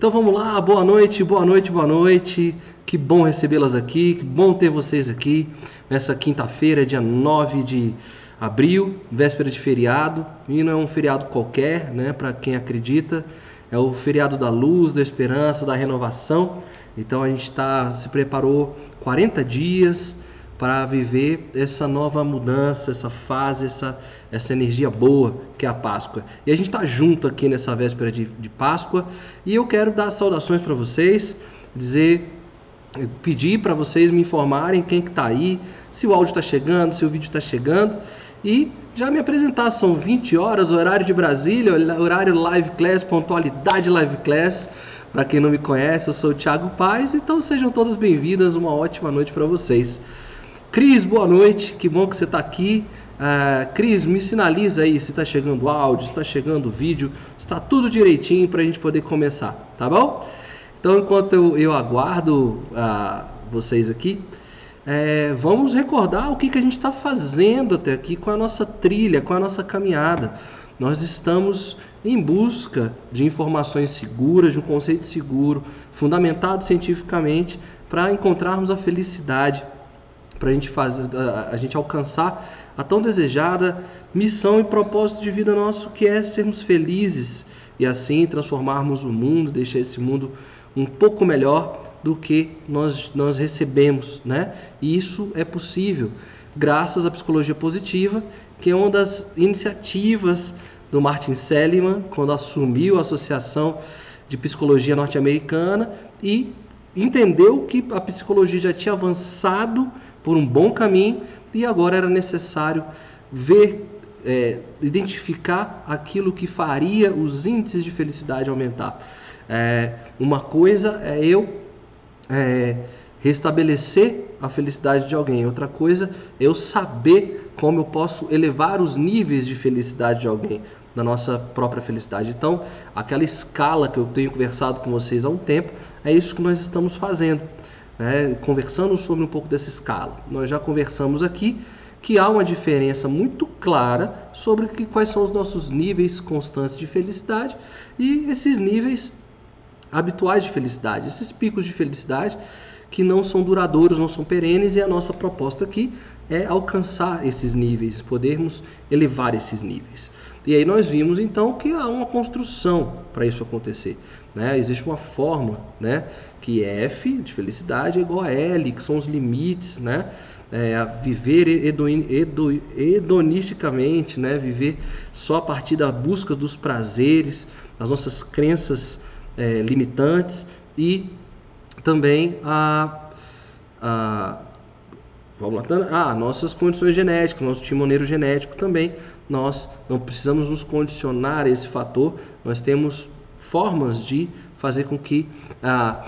Então vamos lá, boa noite, boa noite, boa noite. Que bom recebê-las aqui, que bom ter vocês aqui nessa quinta-feira, dia 9 de abril, véspera de feriado. E não é um feriado qualquer, né, para quem acredita. É o feriado da luz, da esperança, da renovação. Então a gente tá, se preparou 40 dias para viver essa nova mudança, essa fase, essa, essa energia boa que é a Páscoa. E a gente está junto aqui nessa véspera de, de Páscoa e eu quero dar saudações para vocês, dizer, pedir para vocês me informarem quem que está aí, se o áudio está chegando, se o vídeo está chegando e já me apresentar. São 20 horas, horário de Brasília, horário live class, pontualidade live class. Para quem não me conhece, eu sou o Thiago Paz, então sejam todas bem-vindas, uma ótima noite para vocês. Cris, boa noite, que bom que você está aqui. Uh, Cris, me sinaliza aí se está chegando áudio, se está chegando vídeo, está tudo direitinho para a gente poder começar, tá bom? Então, enquanto eu, eu aguardo uh, vocês aqui, é, vamos recordar o que, que a gente está fazendo até aqui com a nossa trilha, com a nossa caminhada. Nós estamos em busca de informações seguras, de um conceito seguro, fundamentado cientificamente, para encontrarmos a felicidade para a gente fazer, a, a gente alcançar a tão desejada missão e propósito de vida nosso, que é sermos felizes e assim transformarmos o mundo, deixar esse mundo um pouco melhor do que nós, nós recebemos, né? E isso é possível graças à psicologia positiva, que é uma das iniciativas do Martin Seligman, quando assumiu a Associação de Psicologia Norte-Americana e entendeu que a psicologia já tinha avançado por um bom caminho e agora era necessário ver, é, identificar aquilo que faria os índices de felicidade aumentar. É, uma coisa é eu é, restabelecer a felicidade de alguém, outra coisa é eu saber como eu posso elevar os níveis de felicidade de alguém, da nossa própria felicidade. Então, aquela escala que eu tenho conversado com vocês há um tempo, é isso que nós estamos fazendo né, conversando sobre um pouco dessa escala. Nós já conversamos aqui que há uma diferença muito clara sobre que, quais são os nossos níveis constantes de felicidade e esses níveis habituais de felicidade, esses picos de felicidade que não são duradouros, não são perenes, e a nossa proposta aqui é alcançar esses níveis, podermos elevar esses níveis. E aí nós vimos então que há uma construção para isso acontecer. Né? Existe uma fórmula né? Que F de felicidade é igual a L, que são os limites, né? É, a viver hedonisticamente, né? viver só a partir da busca dos prazeres, das nossas crenças é, limitantes e também a, a vamos lá, ah, nossas condições genéticas, nosso timoneiro genético também, nós não precisamos nos condicionar a esse fator, nós temos formas de fazer com que ah,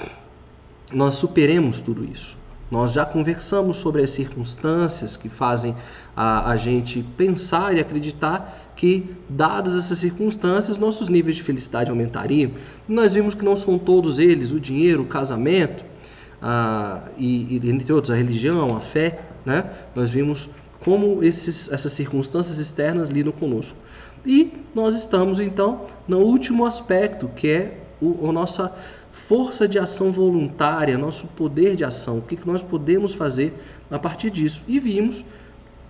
nós superemos tudo isso. Nós já conversamos sobre as circunstâncias que fazem a, a gente pensar e acreditar que, dadas essas circunstâncias, nossos níveis de felicidade aumentariam. nós vimos que não são todos eles o dinheiro, o casamento, ah, e, e, entre outros, a religião, a fé. Né? Nós vimos como esses, essas circunstâncias externas lidam conosco. E nós estamos então no último aspecto, que é o, a nossa força de ação voluntária, nosso poder de ação, o que, nós podemos fazer a partir disso. E vimos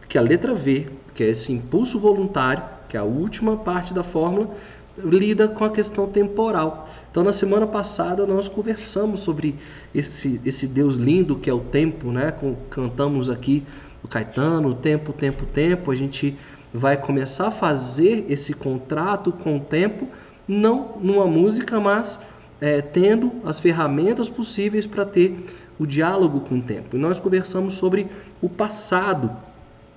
que a letra V, que é esse impulso voluntário, que é a última parte da fórmula, lida com a questão temporal. Então, na semana passada, nós conversamos sobre esse, esse Deus lindo que é o tempo, né? Cantamos aqui o Caetano, tempo, tempo, tempo. A gente vai começar a fazer esse contrato com o tempo, não numa música, mas é, tendo as ferramentas possíveis para ter o diálogo com o tempo. E nós conversamos sobre o passado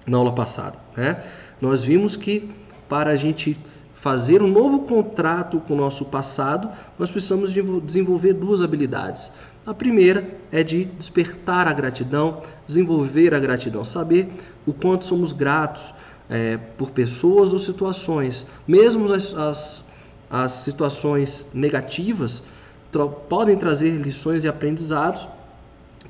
na aula passada. Né? Nós vimos que para a gente fazer um novo contrato com o nosso passado, nós precisamos desenvolver duas habilidades. A primeira é de despertar a gratidão, desenvolver a gratidão, saber o quanto somos gratos é, por pessoas ou situações, mesmo as, as, as situações negativas podem trazer lições e aprendizados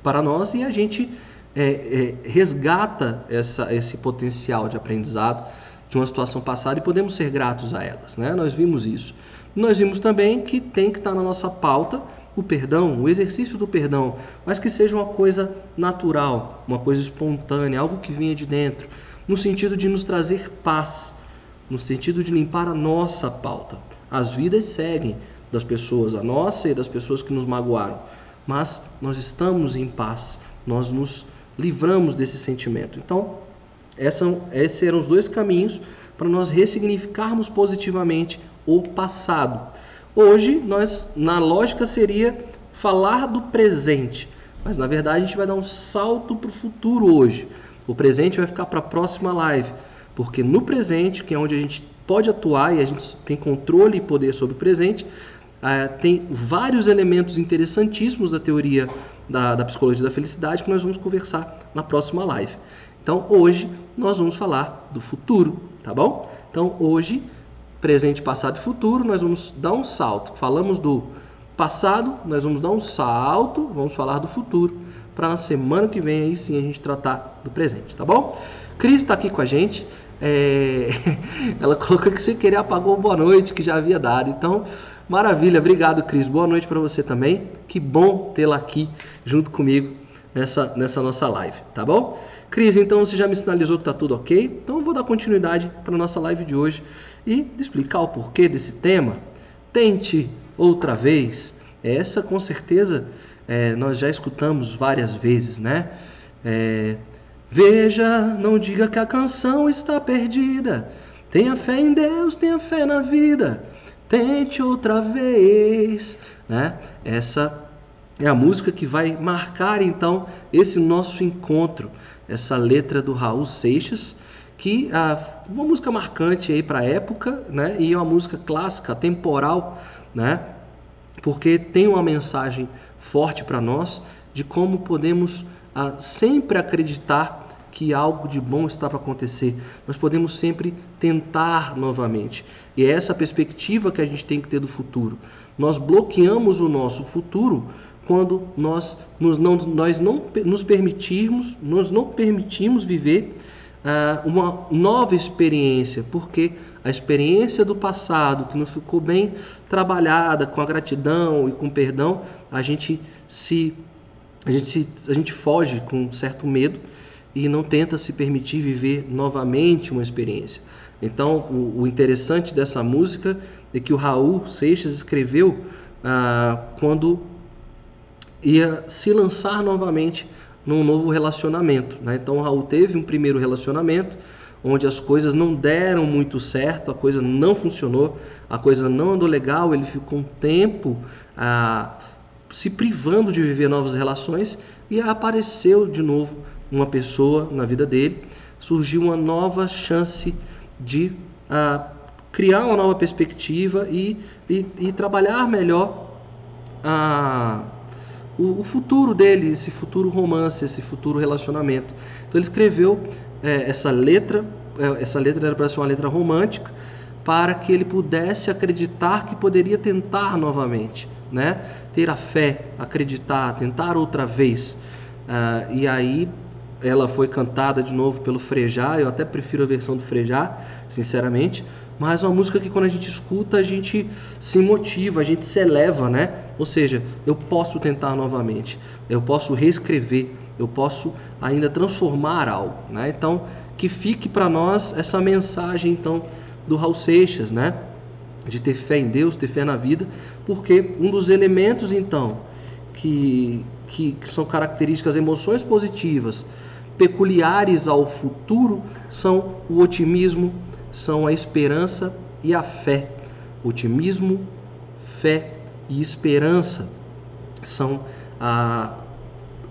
para nós e a gente é, é, resgata essa, esse potencial de aprendizado de uma situação passada e podemos ser gratos a elas. Né? Nós vimos isso. Nós vimos também que tem que estar na nossa pauta o perdão, o exercício do perdão, mas que seja uma coisa natural, uma coisa espontânea, algo que venha de dentro, no sentido de nos trazer paz, no sentido de limpar a nossa pauta. As vidas seguem das pessoas, a nossa e das pessoas que nos magoaram, mas nós estamos em paz, nós nos livramos desse sentimento. Então, essa, esses eram os dois caminhos para nós ressignificarmos positivamente o passado. Hoje, nós, na lógica, seria falar do presente, mas na verdade a gente vai dar um salto para o futuro hoje. O presente vai ficar para a próxima live, porque no presente, que é onde a gente pode atuar e a gente tem controle e poder sobre o presente, uh, tem vários elementos interessantíssimos da teoria da, da psicologia da felicidade que nós vamos conversar na próxima live. Então, hoje nós vamos falar do futuro, tá bom? Então, hoje presente, passado e futuro, nós vamos dar um salto. Falamos do passado, nós vamos dar um salto, vamos falar do futuro, para na semana que vem aí sim a gente tratar do presente, tá bom? Cris está aqui com a gente. É... Ela colocou que você querer apagou boa noite que já havia dado. Então, maravilha, obrigado, Cris. Boa noite para você também. Que bom tê-la aqui junto comigo nessa, nessa nossa live, tá bom? Cris, então você já me sinalizou que está tudo ok? Então eu vou dar continuidade para nossa live de hoje e explicar o porquê desse tema. Tente outra vez. Essa com certeza é, nós já escutamos várias vezes, né? É, Veja, não diga que a canção está perdida. Tenha fé em Deus, tenha fé na vida. Tente outra vez, né? Essa é a música que vai marcar então esse nosso encontro, essa letra do Raul Seixas, que é uma música marcante aí para a época, né? E é uma música clássica, temporal, né? Porque tem uma mensagem forte para nós de como podemos ah, sempre acreditar que algo de bom está para acontecer. Nós podemos sempre tentar novamente. E é essa perspectiva que a gente tem que ter do futuro. Nós bloqueamos o nosso futuro quando nós, nos, não, nós não nos permitirmos, nós não permitimos viver uh, uma nova experiência, porque a experiência do passado, que não ficou bem trabalhada com a gratidão e com o perdão, a gente se a gente, se, a gente foge com certo medo e não tenta se permitir viver novamente uma experiência. Então, o, o interessante dessa música é que o Raul Seixas escreveu ah, quando ia se lançar novamente num novo relacionamento. Né? Então, o Raul teve um primeiro relacionamento onde as coisas não deram muito certo, a coisa não funcionou, a coisa não andou legal, ele ficou um tempo ah, se privando de viver novas relações e apareceu de novo uma pessoa na vida dele, surgiu uma nova chance de ah, criar uma nova perspectiva e, e, e trabalhar melhor ah, o, o, futuro dele, esse futuro romance, esse futuro relacionamento. Então ele escreveu é, essa letra, é, essa letra era para ser uma letra romântica, para que ele pudesse acreditar que poderia tentar novamente, né? Ter a fé, acreditar, tentar outra vez. Uh, e aí ela foi cantada de novo pelo Frejá, eu até prefiro a versão do Frejá, sinceramente, mas é uma música que quando a gente escuta a gente se motiva, a gente se eleva, né? Ou seja, eu posso tentar novamente, eu posso reescrever, eu posso ainda transformar algo, né? Então, que fique para nós essa mensagem então do Raul Seixas, né? De ter fé em Deus, ter fé na vida, porque um dos elementos então que, que, que são características, emoções positivas peculiares ao futuro são o otimismo, são a esperança e a fé. Otimismo, fé e esperança são ah,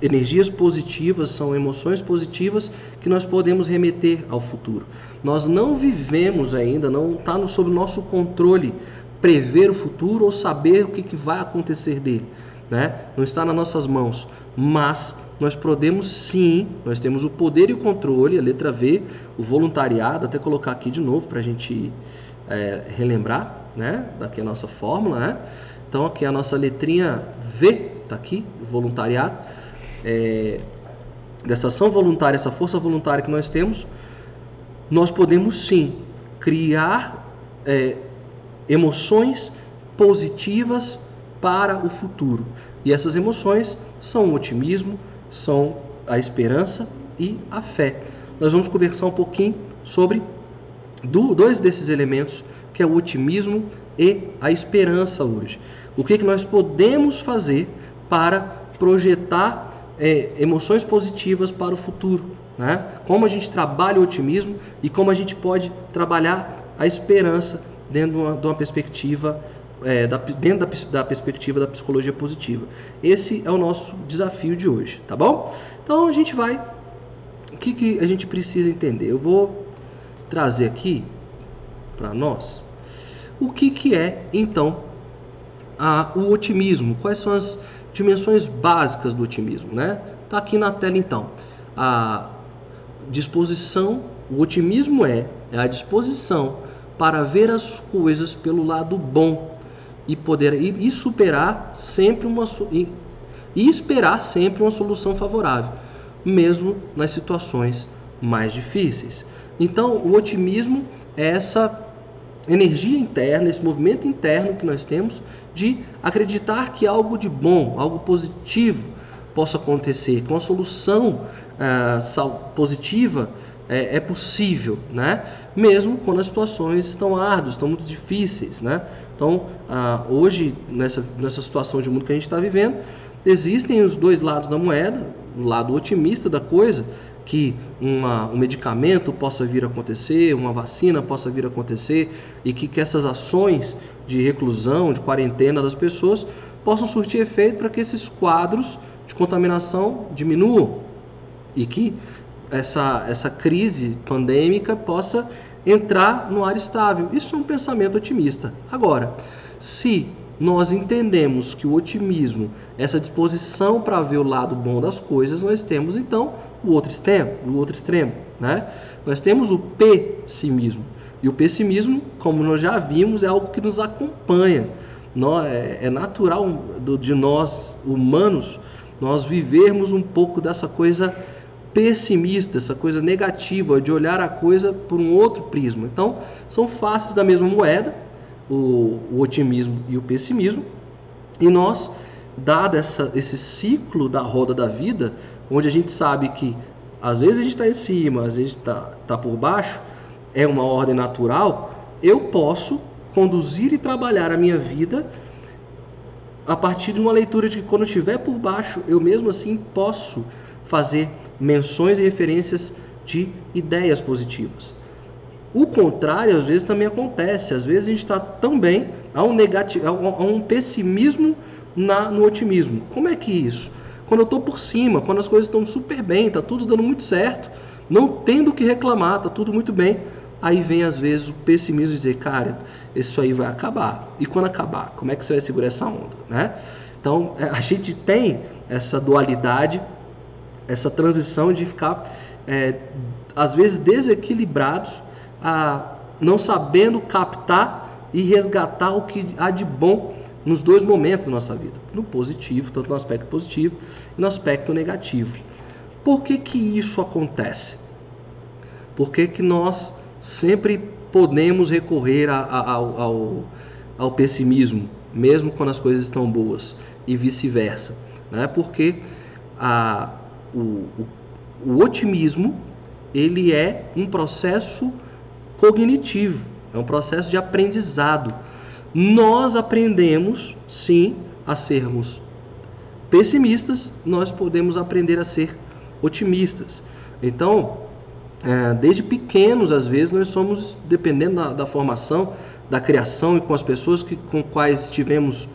energias positivas, são emoções positivas que nós podemos remeter ao futuro. Nós não vivemos ainda, não está sob nosso controle prever o futuro ou saber o que, que vai acontecer dele. Né? Não está nas nossas mãos, mas nós podemos sim, nós temos o poder e o controle, a letra V, o voluntariado, até colocar aqui de novo para a gente é, relembrar, né? Daqui a nossa fórmula, né? Então aqui a nossa letrinha V, tá aqui, voluntariado. É, dessa ação voluntária, essa força voluntária que nós temos, nós podemos sim criar é, emoções positivas para o futuro. E essas emoções são o otimismo, são a esperança e a fé. Nós vamos conversar um pouquinho sobre dois desses elementos, que é o otimismo e a esperança hoje. O que, que nós podemos fazer para projetar é, emoções positivas para o futuro? Né? Como a gente trabalha o otimismo e como a gente pode trabalhar a esperança dentro de uma, de uma perspectiva é, da, dentro da, da, perspectiva da psicologia positiva. Esse é o nosso desafio de hoje, tá bom? Então a gente vai. O que, que a gente precisa entender? Eu vou trazer aqui para nós o que, que é então a, o otimismo, quais são as dimensões básicas do otimismo, né? Tá aqui na tela então. A disposição, o otimismo é, é a disposição para ver as coisas pelo lado bom e poder e, e superar sempre uma e, e esperar sempre uma solução favorável, mesmo nas situações mais difíceis. Então, o otimismo é essa energia interna, esse movimento interno que nós temos de acreditar que algo de bom, algo positivo possa acontecer, que uma solução uh, positiva é, é, possível, né? Mesmo quando as situações estão árduas, estão muito difíceis, né? Então, uh, hoje nessa, nessa situação de mundo que a gente está vivendo, existem os dois lados da moeda, o lado otimista da coisa, que uma, um medicamento possa vir a acontecer, uma vacina possa vir a acontecer e que, que essas ações de reclusão, de quarentena das pessoas possam surtir efeito para que esses quadros de contaminação diminuam. E que essa, essa crise pandêmica possa entrar no ar estável. Isso é um pensamento otimista. Agora, se nós entendemos que o otimismo, essa disposição para ver o lado bom das coisas, nós temos então o outro extremo, o outro extremo, né? Nós temos o pessimismo. E o pessimismo, como nós já vimos, é algo que nos acompanha. É, é natural de nós humanos nós vivermos um pouco dessa coisa pessimista, essa coisa negativa, de olhar a coisa por um outro prisma. Então, são faces da mesma moeda, o, o otimismo e o pessimismo, e nós, dado essa, esse ciclo da roda da vida, onde a gente sabe que às vezes a gente está em cima, às vezes está tá por baixo, é uma ordem natural, eu posso conduzir e trabalhar a minha vida a partir de uma leitura de que quando estiver por baixo, eu mesmo assim posso fazer menções e referências de ideias positivas. O contrário, às vezes, também acontece. Às vezes a gente está tão bem, há um, negativo, há um pessimismo na, no otimismo. Como é que é isso? Quando eu estou por cima, quando as coisas estão super bem, está tudo dando muito certo, não tendo o que reclamar, está tudo muito bem. Aí vem às vezes o pessimismo de dizer, cara, isso aí vai acabar. E quando acabar, como é que você vai segurar essa onda, né? Então é, a gente tem essa dualidade essa transição de ficar, é, às vezes, desequilibrados, a, não sabendo captar e resgatar o que há de bom nos dois momentos da nossa vida, no positivo, tanto no aspecto positivo e no aspecto negativo. Por que, que isso acontece? Por que, que nós sempre podemos recorrer a, a, ao, ao, pessimismo, mesmo quando as coisas estão boas, e vice-versa? Né? Porque a, o, o, o otimismo ele é um processo cognitivo, é um processo de aprendizado. Nós aprendemos, sim, a sermos pessimistas, nós podemos aprender a ser otimistas. Então, é, desde pequenos, às vezes, nós somos, dependendo da, da, formação, da criação e com as pessoas que, com quais estivemos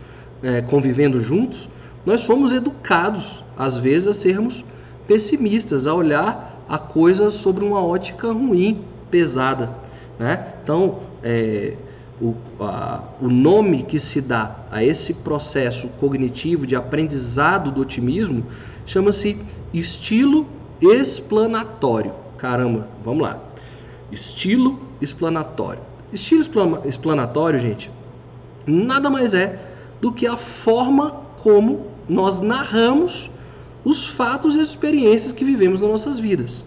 é, convivendo juntos, nós somos educados, às vezes, a sermos pessimistas, a olhar a coisa sobre uma ótica ruim, pesada. Né? Então, é, o, a, o nome que se dá a esse processo cognitivo de aprendizado do otimismo chama-se estilo explanatório. Caramba, vamos lá. Estilo explanatório. Estilo explanatório, gente, nada mais é do que a forma como nós narramos os fatos e as experiências que vivemos nas nossas vidas.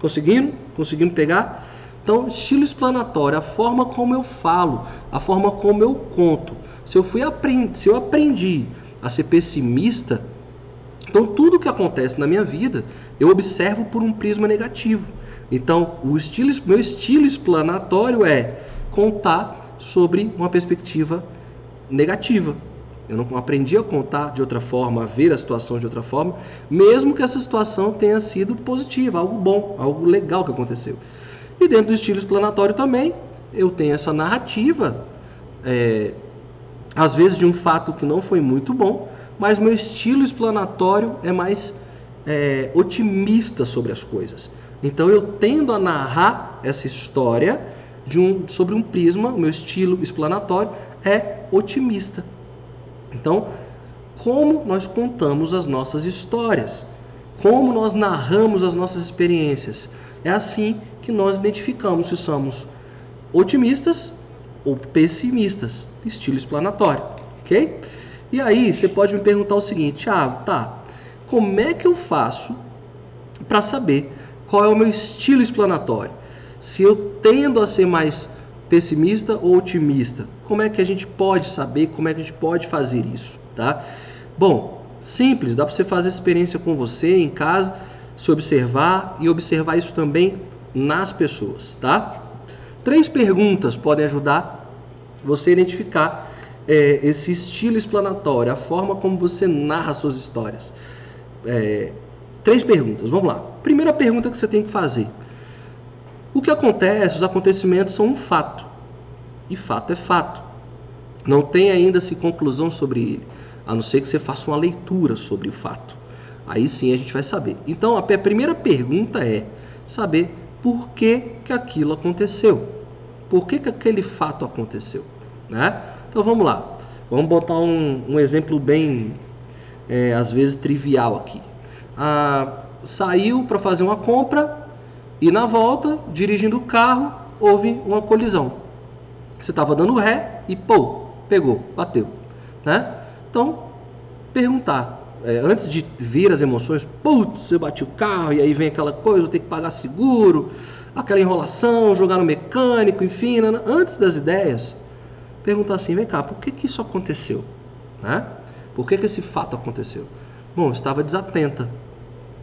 Conseguindo? Conseguindo pegar? Então, estilo explanatório, a forma como eu falo, a forma como eu conto. Se eu fui aprendi, se eu aprendi a ser pessimista, então tudo que acontece na minha vida eu observo por um prisma negativo. Então, o estilo, meu estilo explanatório é contar sobre uma perspectiva negativa. Eu não aprendi a contar de outra forma, a ver a situação de outra forma, mesmo que essa situação tenha sido positiva, algo bom, algo legal que aconteceu. E dentro do estilo explanatório também, eu tenho essa narrativa, é, às vezes de um fato que não foi muito bom, mas meu estilo explanatório é mais é, otimista sobre as coisas. Então eu tendo a narrar essa história um, sobre um prisma, o meu estilo explanatório é otimista. Então, como nós contamos as nossas histórias, como nós narramos as nossas experiências, é assim que nós identificamos se somos otimistas ou pessimistas, estilo explanatório, ok? E aí você pode me perguntar o seguinte, Thiago, tá? Como é que eu faço para saber qual é o meu estilo explanatório? Se eu tendo a ser mais pessimista ou otimista? Como é que a gente pode saber? Como é que a gente pode fazer isso, tá? Bom, simples, dá para você fazer experiência com você em casa, se observar e observar isso também nas pessoas, tá? Três perguntas podem ajudar você a identificar é, esse estilo explanatório, a forma como você narra suas histórias. É, três perguntas, vamos lá. Primeira pergunta que você tem que fazer: o que acontece, os acontecimentos são um fato. E fato é fato. Não tem ainda-se conclusão sobre ele, a não ser que você faça uma leitura sobre o fato. Aí sim a gente vai saber. Então a primeira pergunta é saber por que, que aquilo aconteceu. Por que, que aquele fato aconteceu? Né? Então vamos lá. Vamos botar um, um exemplo bem, é, às vezes, trivial aqui. Ah, saiu para fazer uma compra e na volta, dirigindo o carro, houve uma colisão. Você estava dando ré e pô, pegou, bateu. Né? Então, perguntar. É, antes de vir as emoções, putz, eu bati o carro e aí vem aquela coisa, eu tenho que pagar seguro, aquela enrolação, jogar no mecânico, enfim. Né? Antes das ideias, perguntar assim: vem cá, por que, que isso aconteceu? Né? Por que, que esse fato aconteceu? Bom, eu estava desatenta.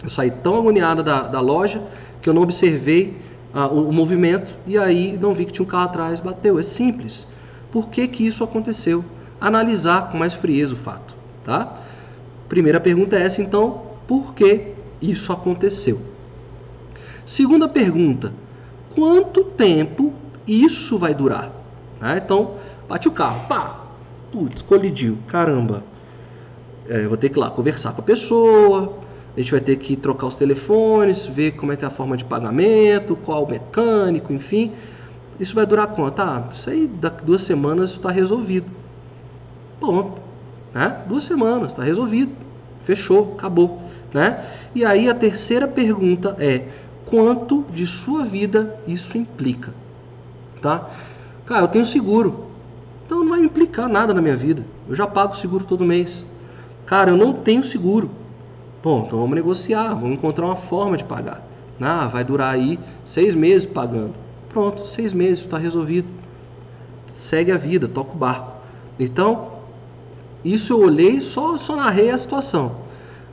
Eu saí tão agoniada da, da loja que eu não observei ah, o, o, movimento e aí não vi que tinha um carro atrás, bateu. É simples. Por que, que isso aconteceu? Analisar com mais frieza o fato, tá? Primeira pergunta é essa, então, por que isso aconteceu? Segunda pergunta, quanto tempo isso vai durar? Ah, então, bate o carro, pá, putz, colidiu, caramba. É, vou ter que ir lá conversar com a pessoa, a gente vai ter que trocar os telefones, ver como é que é a forma de pagamento, qual o mecânico, enfim. Isso vai durar quanto? Ah, isso aí, daqui duas semanas está resolvido. Ponto. Né? Duas semanas, está resolvido. Fechou, acabou. Né? E aí a terceira pergunta é: quanto de sua vida isso implica? Tá? Cara, eu tenho seguro. Então não vai implicar nada na minha vida. Eu já pago seguro todo mês. Cara, eu não tenho seguro. Bom, então vamos negociar, vamos encontrar uma forma de pagar. Ah, vai durar aí seis meses pagando. Pronto, seis meses, está resolvido. Segue a vida, toca o barco. Então, isso eu olhei, só, só narrei a situação.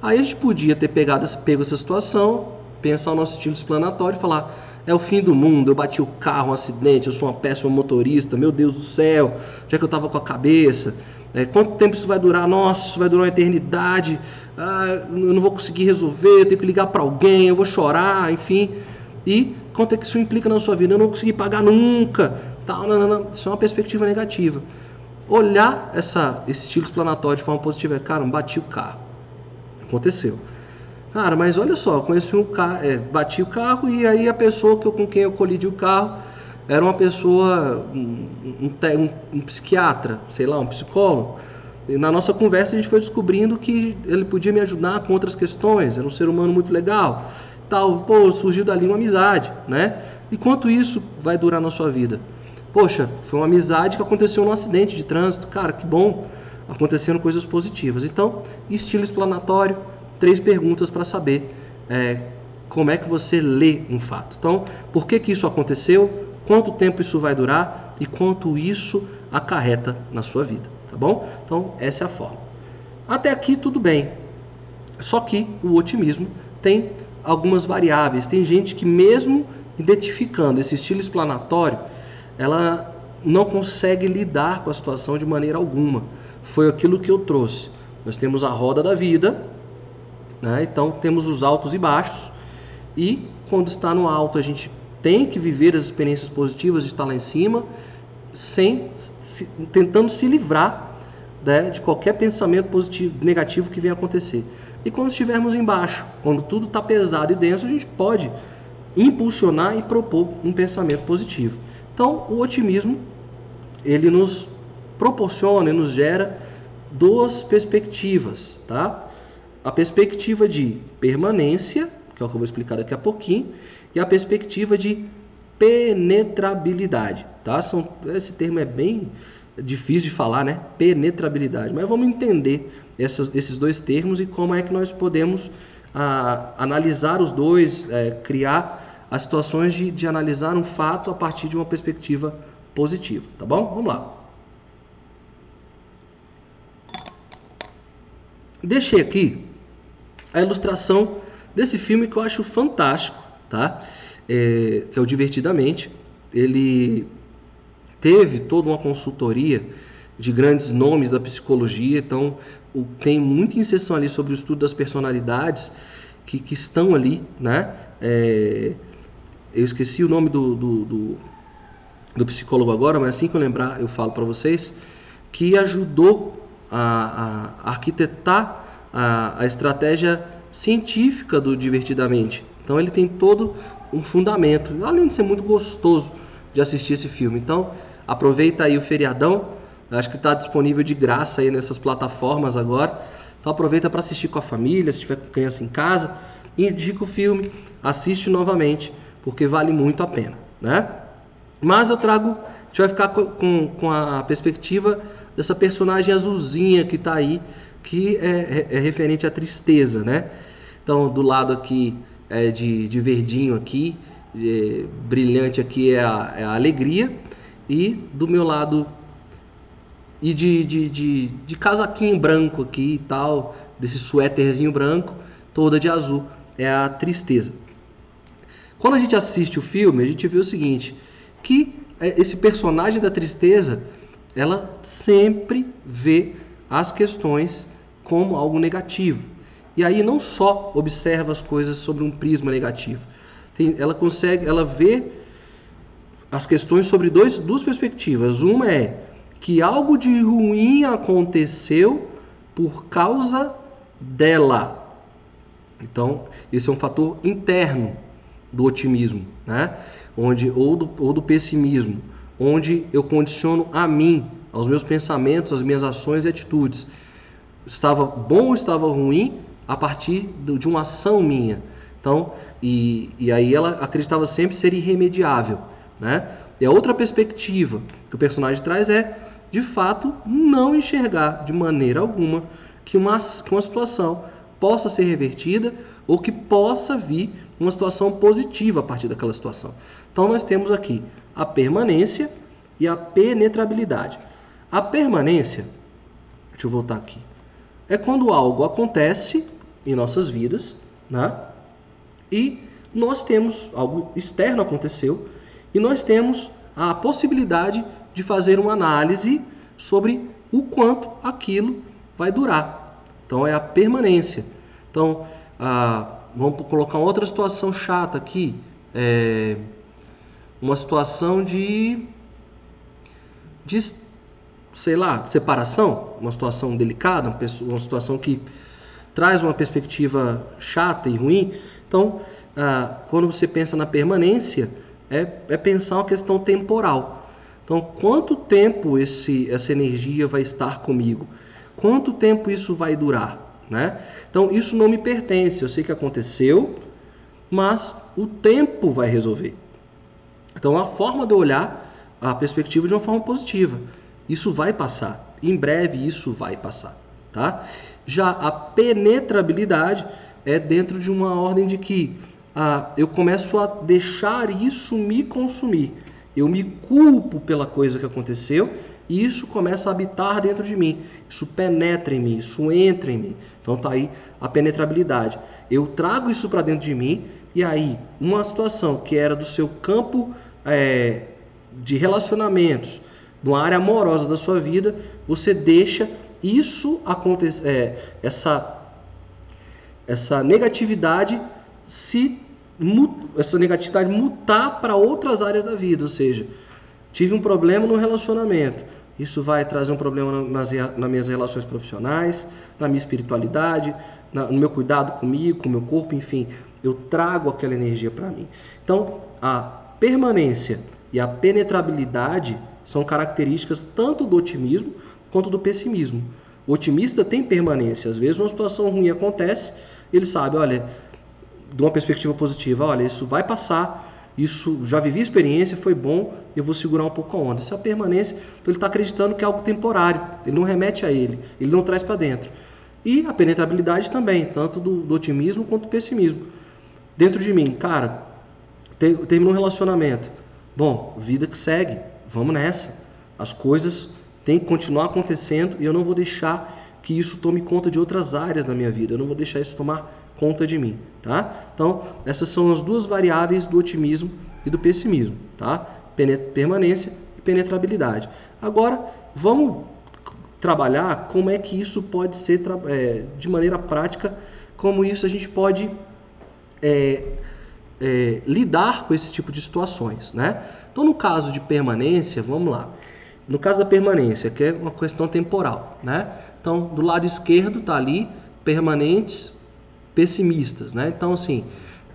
Aí a gente podia ter pegado, pego essa situação, pensar o nosso estilo explanatório e falar: é o fim do mundo, eu bati o carro, um acidente, eu sou uma péssima motorista, meu Deus do céu, já que eu estava com a cabeça. É, quanto tempo isso vai durar? Nossa, isso vai durar uma eternidade. Ah, eu não vou conseguir resolver, eu tenho que ligar para alguém, eu vou chorar, enfim. E quanto é que isso implica na sua vida? Eu não vou conseguir pagar nunca. Tal, não, não, não. Isso é uma perspectiva negativa. Olhar essa, esse estilo explanatório de forma positiva é, cara, bati o carro. Aconteceu. Cara, mas olha só, conheci um carro, é, bati o carro e aí a pessoa que eu, com quem eu colidi o carro era uma pessoa, um, um, um, psiquiatra, sei lá, um psicólogo. E na nossa conversa a gente foi descobrindo que ele podia me ajudar com outras questões, era um ser humano muito legal. Tal, pô, surgiu dali uma amizade, né? E quanto isso vai durar na sua vida? Poxa, foi uma amizade que aconteceu num acidente de trânsito, cara, que bom. Aconteceram coisas positivas. Então, estilo explanatório, três perguntas para saber é, como é que você lê um fato. Então, por que, que isso aconteceu? Quanto tempo isso vai durar e quanto isso acarreta na sua vida, tá bom? Então, essa é a forma. Até aqui tudo bem. Só que o otimismo tem algumas variáveis. Tem gente que mesmo identificando esse estilo explanatório, ela não consegue lidar com a situação de maneira alguma. Foi aquilo que eu trouxe. Nós temos a roda da vida, né? então temos os altos e baixos, e quando está no alto a gente tem que viver as experiências positivas de estar lá em cima, sem se, tentando se livrar né, de qualquer pensamento positivo, negativo que venha acontecer. E quando estivermos embaixo, quando tudo está pesado e denso, a gente pode impulsionar e propor um pensamento positivo. Então, o otimismo ele nos proporciona e nos gera duas perspectivas, tá? A perspectiva de permanência, que é o que eu vou explicar daqui a pouquinho, e a perspectiva de penetrabilidade, tá? São, esse termo é bem difícil de falar, né? Penetrabilidade. Mas vamos entender essas, esses dois termos e como é que nós podemos ah, analisar os dois, é, criar as situações de, de analisar um fato a partir de uma perspectiva positiva, tá bom? Vamos lá. Deixei aqui a ilustração desse filme que eu acho fantástico, tá? É, que é o Divertidamente. Ele teve toda uma consultoria de grandes nomes da psicologia, então o, tem muita inserção ali sobre o estudo das personalidades que, que estão ali, né? É, eu esqueci o nome do, do, do, do, psicólogo agora, mas assim que eu lembrar eu falo para vocês, que ajudou a, a arquitetar a, a estratégia científica do Divertidamente. Então ele tem todo um fundamento, além de ser muito gostoso de assistir esse filme. Então Aproveita aí o feriadão, acho que está disponível de graça aí nessas plataformas agora. Então aproveita para assistir com a família, se tiver com criança em casa, indica o filme, assiste novamente, porque vale muito a pena, né? Mas eu trago, a gente vai ficar com, com a perspectiva dessa personagem azulzinha que está aí, que é, é, é, referente à tristeza, né? Então do lado aqui é de, de verdinho aqui, de, brilhante aqui é a, é a alegria e do meu lado e de, de, de, de casaquinho branco aqui e tal, desse suéterzinho branco, toda de azul, é a tristeza. Quando a gente assiste o filme, a gente vê o seguinte, que é, esse personagem da tristeza, ela sempre vê as questões como algo negativo. E aí não só observa as coisas sobre um prisma negativo. Tem, ela consegue, ela vê as questões sobre dois, duas perspectivas. Uma é que algo de ruim aconteceu por causa dela. Então, esse é um fator interno do otimismo, né? Onde ou do, ou do pessimismo, onde eu condiciono a mim, aos meus pensamentos, às minhas ações e atitudes. Estava bom ou estava ruim a partir de uma ação minha. Então, e, e aí ela acreditava sempre ser irremediável. Né? E a outra perspectiva que o personagem traz é, de fato, não enxergar de maneira alguma que uma, que uma situação possa ser revertida ou que possa vir uma situação positiva a partir daquela situação. Então nós temos aqui a permanência e a penetrabilidade. A permanência, deixa eu voltar aqui, é quando algo acontece em nossas vidas, né? E nós temos algo externo aconteceu e nós temos a possibilidade de fazer uma análise sobre o quanto aquilo vai durar. Então é a permanência. Então ah, vamos colocar outra situação chata aqui, é uma situação de, de sei lá, separação, uma situação delicada, uma situação que traz uma perspectiva chata e ruim. Então, ah, quando você pensa na permanência, é, é pensar uma questão temporal. Então, quanto tempo esse, essa energia vai estar comigo? Quanto tempo isso vai durar? Né? Então, isso não me pertence. Eu sei que aconteceu, mas o tempo vai resolver. Então, a forma de olhar a perspectiva de uma forma positiva. Isso vai passar. Em breve, isso vai passar. Tá? Já a penetrabilidade é dentro de uma ordem de que ah, eu começo a deixar isso me consumir. Eu me culpo pela coisa que aconteceu e isso começa a habitar dentro de mim. Isso penetra em mim, isso entra em mim. Então tá aí a penetrabilidade. Eu trago isso para dentro de mim e aí uma situação que era do seu campo é, de relacionamentos, de uma área amorosa da sua vida, você deixa isso acontecer, é, essa essa negatividade se essa negatividade mutar para outras áreas da vida, ou seja, tive um problema no relacionamento, isso vai trazer um problema nas, nas minhas relações profissionais, na minha espiritualidade, na, no meu cuidado comigo, com o meu corpo, enfim, eu trago aquela energia para mim. Então, a permanência e a penetrabilidade são características tanto do otimismo quanto do pessimismo. O otimista tem permanência. Às vezes uma situação ruim acontece, ele sabe, olha, de uma perspectiva positiva, olha, isso vai passar, isso já vivi a experiência, foi bom, eu vou segurar um pouco a onda. Isso é a permanência, então ele está acreditando que é algo temporário, ele não remete a ele, ele não traz para dentro. E a penetrabilidade também, tanto do, do, otimismo quanto do pessimismo. Dentro de mim, cara, te, terminou um relacionamento. Bom, vida que segue, vamos nessa. As coisas têm que continuar acontecendo e eu não vou deixar que isso tome conta de outras áreas da minha vida, eu não vou deixar isso tomar conta de mim, tá? Então, essas são as duas variáveis do otimismo e do pessimismo, tá? Permanência e penetrabilidade. Agora, vamos trabalhar como é que isso pode ser é, de maneira prática, como isso a gente pode é, é, lidar com esse tipo de situações, né? Então, no caso de permanência, vamos lá. No caso da permanência, que é uma questão temporal, né? Então, do lado esquerdo está ali permanentes pessimistas, né? Então, assim,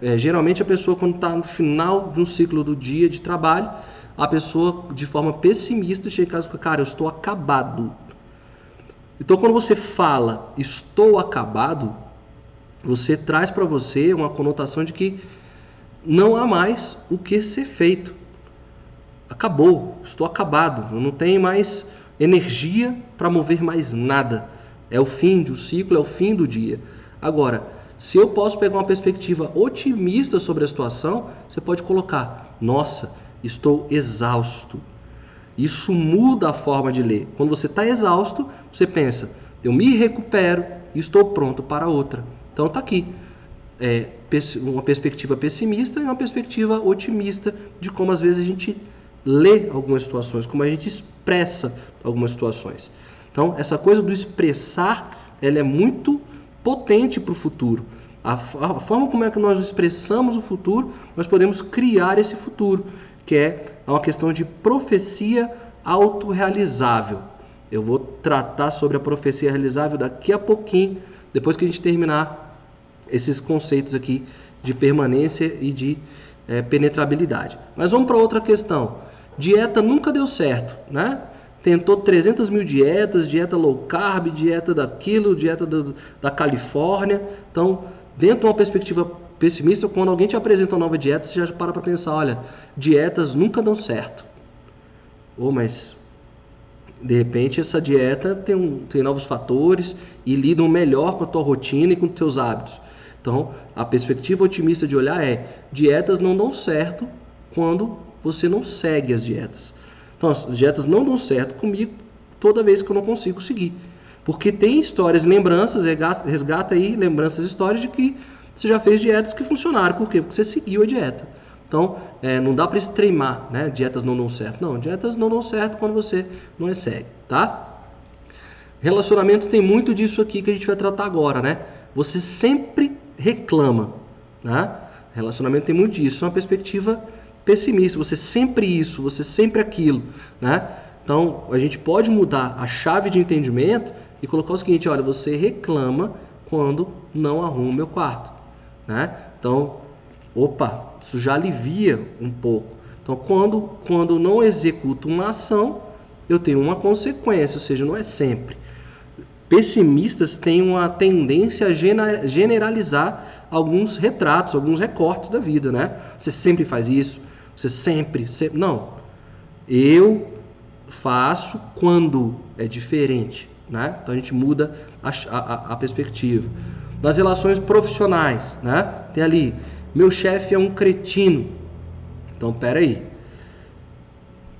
é, geralmente a pessoa quando está no final de um ciclo do dia de trabalho, a pessoa de forma pessimista chega em casa e fala, cara, eu estou acabado. Então, quando você fala estou acabado, você traz para você uma conotação de que não há mais o que ser feito. Acabou, estou acabado, eu não tenho mais energia para mover mais nada. É o fim um ciclo, é o fim do dia. Agora, se eu posso pegar uma perspectiva otimista sobre a situação, você pode colocar: nossa, estou exausto. Isso muda a forma de ler. Quando você está exausto, você pensa: eu me recupero e estou pronto para outra. Então está aqui. É, uma perspectiva pessimista e uma perspectiva otimista de como às vezes a gente lê algumas situações, como a gente expressa algumas situações. Então, essa coisa do expressar, ela é muito potente para o futuro. A, a, forma como é que nós expressamos o futuro, nós podemos criar esse futuro, que é uma questão de profecia autorrealizável. Eu vou tratar sobre a profecia realizável daqui a pouquinho, depois que a gente terminar esses conceitos aqui de permanência e de é, penetrabilidade. Mas vamos para outra questão. Dieta nunca deu certo, né? tentou 300 mil dietas, dieta low carb, dieta daquilo, dieta do, da Califórnia. Então, dentro de uma perspectiva pessimista, quando alguém te apresenta uma nova dieta, você já para para pensar, olha, dietas nunca dão certo. Ou, oh, mas de repente essa dieta tem, um, tem novos fatores e lidam melhor com a tua rotina e com os teus hábitos. Então, a perspectiva otimista de olhar é: dietas não dão certo quando você não segue as dietas. Então as dietas não dão certo comigo toda vez que eu não consigo seguir. Porque tem histórias, lembranças, resgata aí lembranças, histórias de que você já fez dietas que funcionaram. Por quê? Porque você seguiu a dieta. Então, é, não dá para extremar, né? Dietas não dão certo. Não, dietas não dão certo quando você não é segue, tá? Relacionamento tem muito disso aqui que a gente vai tratar agora, né? Você sempre reclama, né? Relacionamento tem muito disso. É uma perspectiva pessimista, você sempre isso, você sempre aquilo, né? Então, a gente pode mudar a chave de entendimento e colocar o seguinte, olha, você reclama quando não arruma o meu quarto, né? Então, opa, isso já alivia um pouco. Então, quando, quando não executo uma ação, eu tenho uma consequência, ou seja, não é sempre. Pessimistas têm uma tendência a generalizar alguns retratos, alguns recortes da vida, né? Você sempre faz isso, você sempre, sempre. Não. Eu faço quando é diferente. Né? Então a gente muda a, a, a perspectiva. Nas relações profissionais, né? tem ali, meu chefe é um cretino. Então, peraí.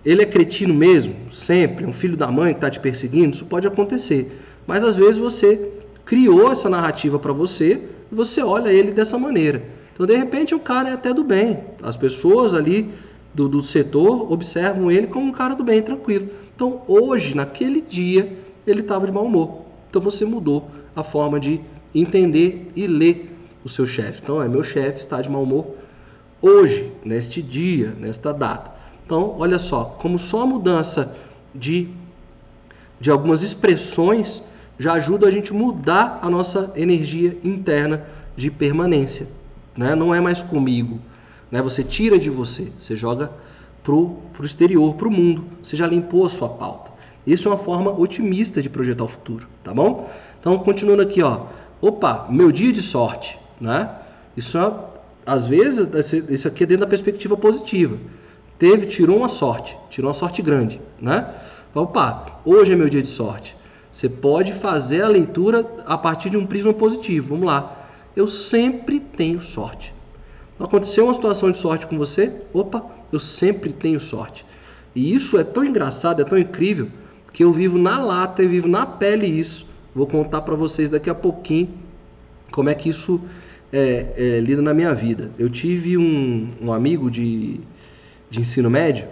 ele é cretino mesmo, sempre, um filho da mãe que está te perseguindo, isso pode acontecer. Mas às vezes você criou essa narrativa para você e você olha ele dessa maneira. Então, de repente, o cara é até do bem. As pessoas ali do, do setor observam ele como um cara do bem, tranquilo. Então, hoje, naquele dia, ele estava de mau humor. Então, você mudou a forma de entender e ler o seu chefe. Então, é meu chefe está de mau humor hoje, neste dia, nesta data. Então, olha só, como só a mudança de, de algumas expressões já ajuda a gente mudar a nossa energia interna de permanência. Né? Não é mais comigo. Né? Você tira de você, você joga para o exterior, para o mundo. Você já limpou a sua pauta. Isso é uma forma otimista de projetar o futuro, tá bom? Então, continuando aqui, ó. Opa, meu dia de sorte, né? Isso é, às vezes, isso aqui é dentro da perspectiva positiva. Teve, tirou uma sorte, tirou uma sorte grande, né? Opa, hoje é meu dia de sorte. Você pode fazer a leitura a partir de um prisma positivo. Vamos lá. Eu sempre tenho sorte. Aconteceu uma situação de sorte com você? Opa, eu sempre tenho sorte. E isso é tão engraçado, é tão incrível, que eu vivo na lata e vivo na pele isso. Vou contar para vocês daqui a pouquinho como é que isso é, é, lida na minha vida. Eu tive um, um amigo de, de ensino médio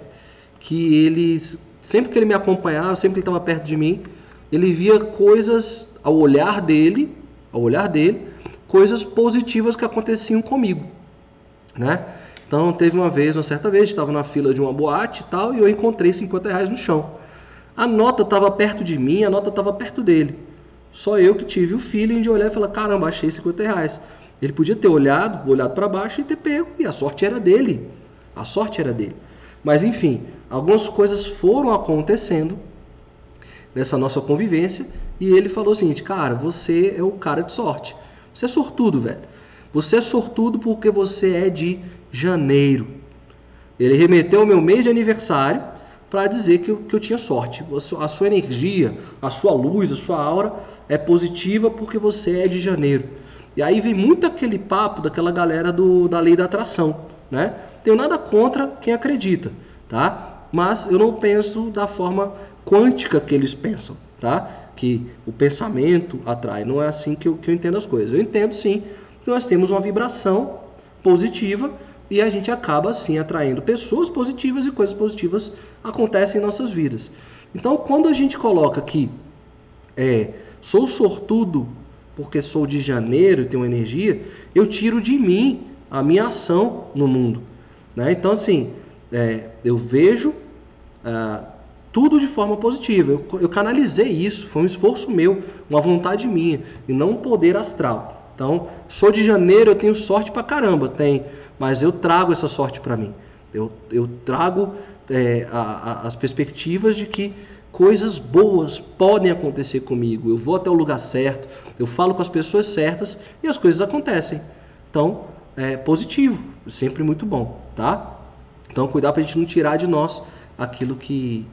que ele, sempre que ele me acompanhava, sempre que ele estava perto de mim, ele via coisas ao olhar dele, ao olhar dele, coisas positivas que aconteciam comigo, né? Então teve uma vez, uma certa vez, estava na fila de uma boate e tal, e eu encontrei 50 reais no chão. A nota estava perto de mim, a nota estava perto dele. Só eu que tive o feeling de olhar e falar, caramba, achei 50 reais. Ele podia ter olhado, olhado para baixo e ter pego, e a sorte era dele. A sorte era dele. Mas enfim, algumas coisas foram acontecendo nessa nossa convivência. E ele falou o seguinte: Cara, você é o cara de sorte. Você é sortudo, velho. Você é sortudo porque você é de janeiro. Ele remeteu ao meu mês de aniversário para dizer que eu, que eu tinha sorte. A sua energia, a sua luz, a sua aura é positiva porque você é de janeiro. E aí vem muito aquele papo daquela galera do, da lei da atração, né? Tenho nada contra quem acredita, tá? Mas eu não penso da forma quântica que eles pensam, tá? Que o pensamento atrai. Não é assim que eu, que eu entendo as coisas. Eu entendo sim que nós temos uma vibração positiva e a gente acaba assim atraindo pessoas positivas e coisas positivas acontecem em nossas vidas. Então, quando a gente coloca aqui, é, sou sortudo porque sou de janeiro e tenho energia, eu tiro de mim a minha ação no mundo. Né? Então, assim, é, eu vejo ah, tudo de forma positiva. Eu, eu canalizei isso, foi um esforço meu, uma vontade minha, e não um poder astral. Então, sou de janeiro, eu tenho sorte pra caramba, tem, mas eu trago essa sorte para mim. Eu, eu trago é, a, a, as perspectivas de que coisas boas podem acontecer comigo. Eu vou até o lugar certo, eu falo com as pessoas certas e as coisas acontecem. Então, é positivo, sempre muito bom, tá? Então, cuidar para a gente não tirar de nós aquilo que,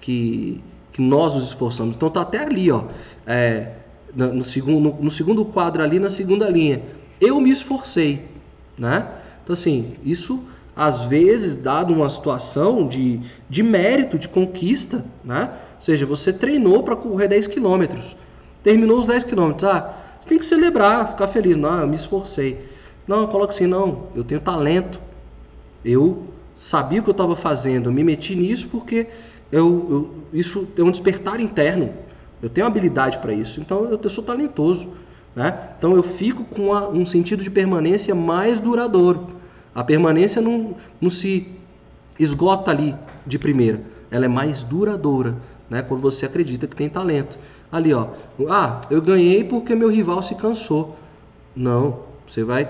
que, que nós nos esforçamos. Então tá até ali, ó, é, no, segundo, no, no, segundo quadro ali, na segunda linha. Eu me esforcei, né? Então assim, isso às vezes, dado uma situação de, de mérito, de conquista, né? Ou seja, você treinou para correr 10 quilômetros, terminou os 10 quilômetros, ah, você tem que celebrar, ficar feliz. Não, eu me esforcei. Não, coloca assim, não, eu tenho talento. Eu sabia o que eu estava fazendo, eu me meti nisso porque eu, eu, isso é um despertar interno. Eu tenho habilidade para isso, então eu, eu, sou talentoso. Né? Então eu fico com um sentido de permanência mais duradouro. A permanência não, não se esgota ali de primeira, ela é mais duradoura, né? quando você acredita que tem talento. Ali, ó, ah, eu ganhei porque meu rival se cansou. Não, você vai,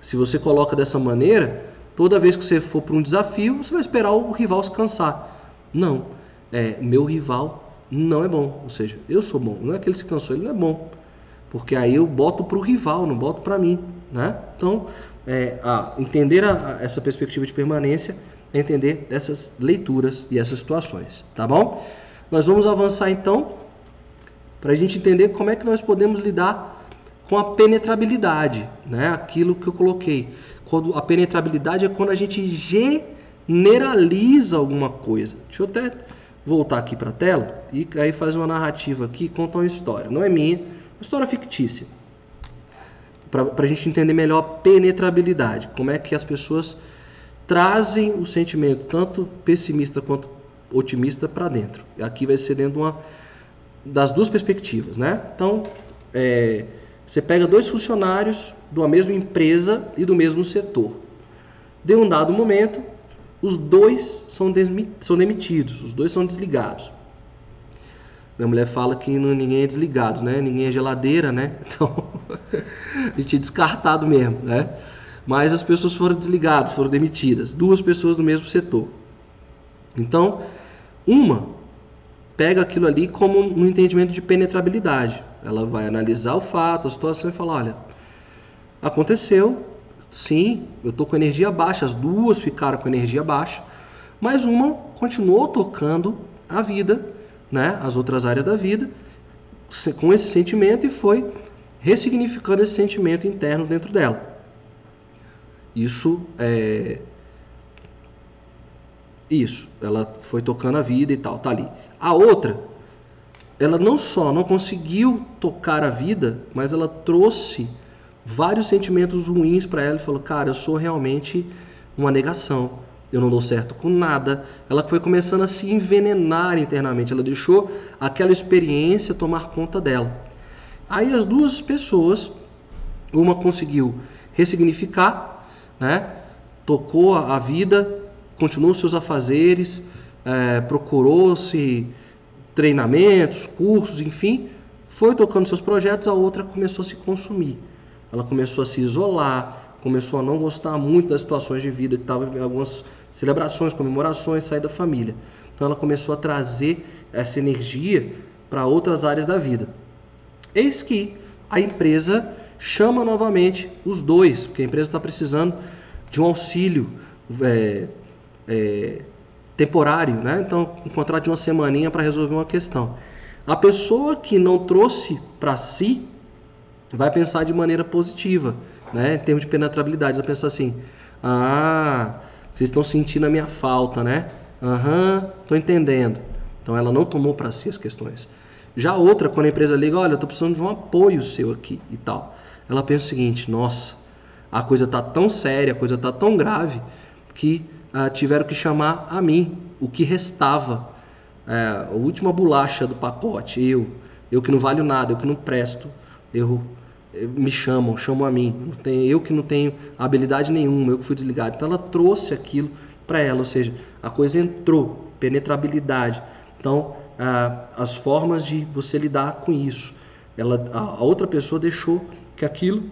se você coloca dessa maneira, toda vez que você for para um desafio, você vai esperar o rival se cansar. Não, é, meu rival não é bom. Ou seja, eu sou bom. Não é que ele se cansou, ele não é bom. Porque aí eu boto para o rival, não boto para mim. Né? Então, é, a, entender a, a, essa perspectiva de permanência é entender essas leituras e essas situações. Tá bom? Nós vamos avançar então para a gente entender como é que nós podemos lidar com a penetrabilidade, né? aquilo que eu coloquei. Quando a penetrabilidade é quando a gente generaliza alguma coisa. Deixa eu até voltar aqui para a tela e aí fazer uma narrativa aqui, contar uma história. Não é minha, é uma história fictícia. Para a gente entender melhor a penetrabilidade, como é que as pessoas trazem o sentimento, tanto pessimista quanto otimista, para dentro. Aqui vai ser dentro de uma das duas perspectivas, né? Então, é, você pega dois funcionários de uma mesma empresa e do mesmo setor. De um dado momento, os dois são, são demitidos, os dois são desligados. Minha mulher fala que não, ninguém é desligado, né? Ninguém é geladeira, né? Então, a gente é descartado mesmo, né? Mas as pessoas foram desligadas, foram demitidas. Duas pessoas do mesmo setor. Então, uma pega aquilo ali como um entendimento de penetrabilidade. Ela vai analisar o fato, a situação e falar, olha, aconteceu, sim, eu estou com energia baixa, as duas ficaram com energia baixa, mas uma continuou tocando a vida, né, as outras áreas da vida, com esse sentimento e foi ressignificando esse sentimento interno dentro dela. Isso é isso, ela foi tocando a vida e tal, tá ali. A outra, ela não só não conseguiu tocar a vida, mas ela trouxe vários sentimentos ruins para ela e falou: "Cara, eu sou realmente uma negação. Eu não dou certo com nada". Ela foi começando a se envenenar internamente, ela deixou aquela experiência tomar conta dela. Aí as duas pessoas, uma conseguiu ressignificar, né? Tocou a vida, continuou seus afazeres, é, procurou-se treinamentos, cursos, enfim, foi tocando seus projetos, a outra começou a se consumir. Ela começou a se isolar, começou a não gostar muito das situações de vida que estava algumas celebrações, comemorações, sair da família. Então ela começou a trazer essa energia para outras áreas da vida. Eis que a empresa chama novamente os dois, porque a empresa está precisando de um auxílio é, é, temporário, né? Então, um contrato de uma semaninha para resolver uma questão. A pessoa que não trouxe para si vai pensar de maneira positiva, né? Em termos de penetrabilidade, vai pensar assim: ah, vocês estão sentindo a minha falta, né? Aham, estou entendendo. Então, ela não tomou para si as questões. Já outra, quando a empresa liga, olha, eu estou precisando de um apoio seu aqui e tal. Ela pensa o seguinte: nossa, a coisa está tão séria, a coisa está tão grave que ah, tiveram que chamar a mim, o que restava, é, a última bolacha do pacote, eu, eu que não valho nada, eu que não presto, eu, eu me chamam, chamam a mim, eu que não tenho habilidade nenhuma, eu que fui desligado. Então ela trouxe aquilo para ela, ou seja, a coisa entrou, penetrabilidade. Então as formas de você lidar com isso, ela, a outra pessoa deixou que aquilo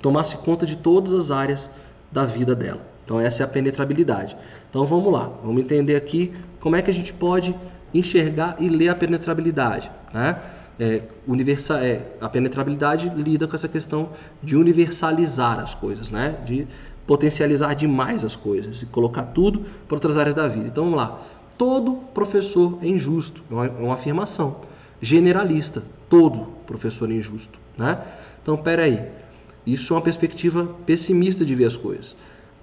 tomasse conta de todas as áreas da vida dela. Então essa é a penetrabilidade. Então vamos lá, vamos entender aqui como é que a gente pode enxergar e ler a penetrabilidade. Né? É, universal, é, a penetrabilidade lida com essa questão de universalizar as coisas, né? de potencializar demais as coisas e colocar tudo para outras áreas da vida. Então vamos lá. Todo professor é injusto, é uma, é uma afirmação generalista. Todo professor é injusto. Né? Então, peraí, isso é uma perspectiva pessimista de ver as coisas.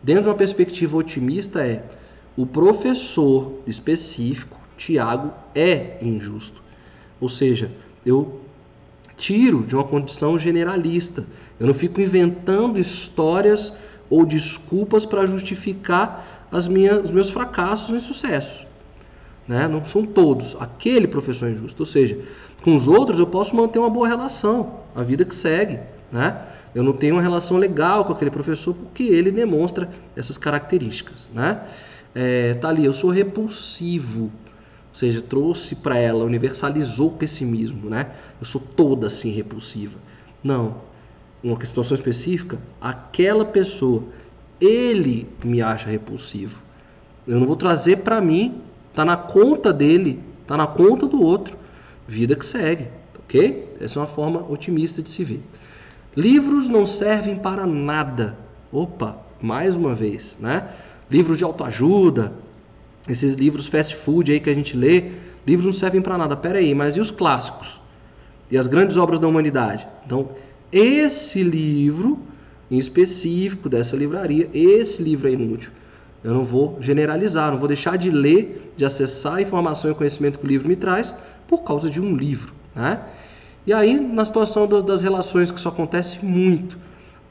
Dentro de uma perspectiva otimista é o professor específico, Tiago, é injusto. Ou seja, eu tiro de uma condição generalista. Eu não fico inventando histórias ou desculpas para justificar as minhas, os meus fracassos e sucessos. Né? Não são todos. Aquele professor é injusto. Ou seja, com os outros eu posso manter uma boa relação, a vida que segue. Né? Eu não tenho uma relação legal com aquele professor porque ele demonstra essas características, né? É, tá ali, eu sou repulsivo, ou seja, trouxe para ela, universalizou o pessimismo, né? Eu sou toda assim repulsiva. Não, uma situação específica, aquela pessoa, ele me acha repulsivo. Eu não vou trazer para mim, tá na conta dele, tá na conta do outro. Vida que segue, ok? Essa é uma forma otimista de se ver. Livros não servem para nada. Opa, mais uma vez, né? Livros de autoajuda, esses livros fast food aí que a gente lê, livros não servem para nada. Pera aí, mas e os clássicos? E as grandes obras da humanidade? Então, esse livro em específico dessa livraria, esse livro é inútil. Eu não vou generalizar, não vou deixar de ler, de acessar a informação e conhecimento que o livro me traz por causa de um livro. Né? E aí, na situação do, das relações, que isso acontece muito.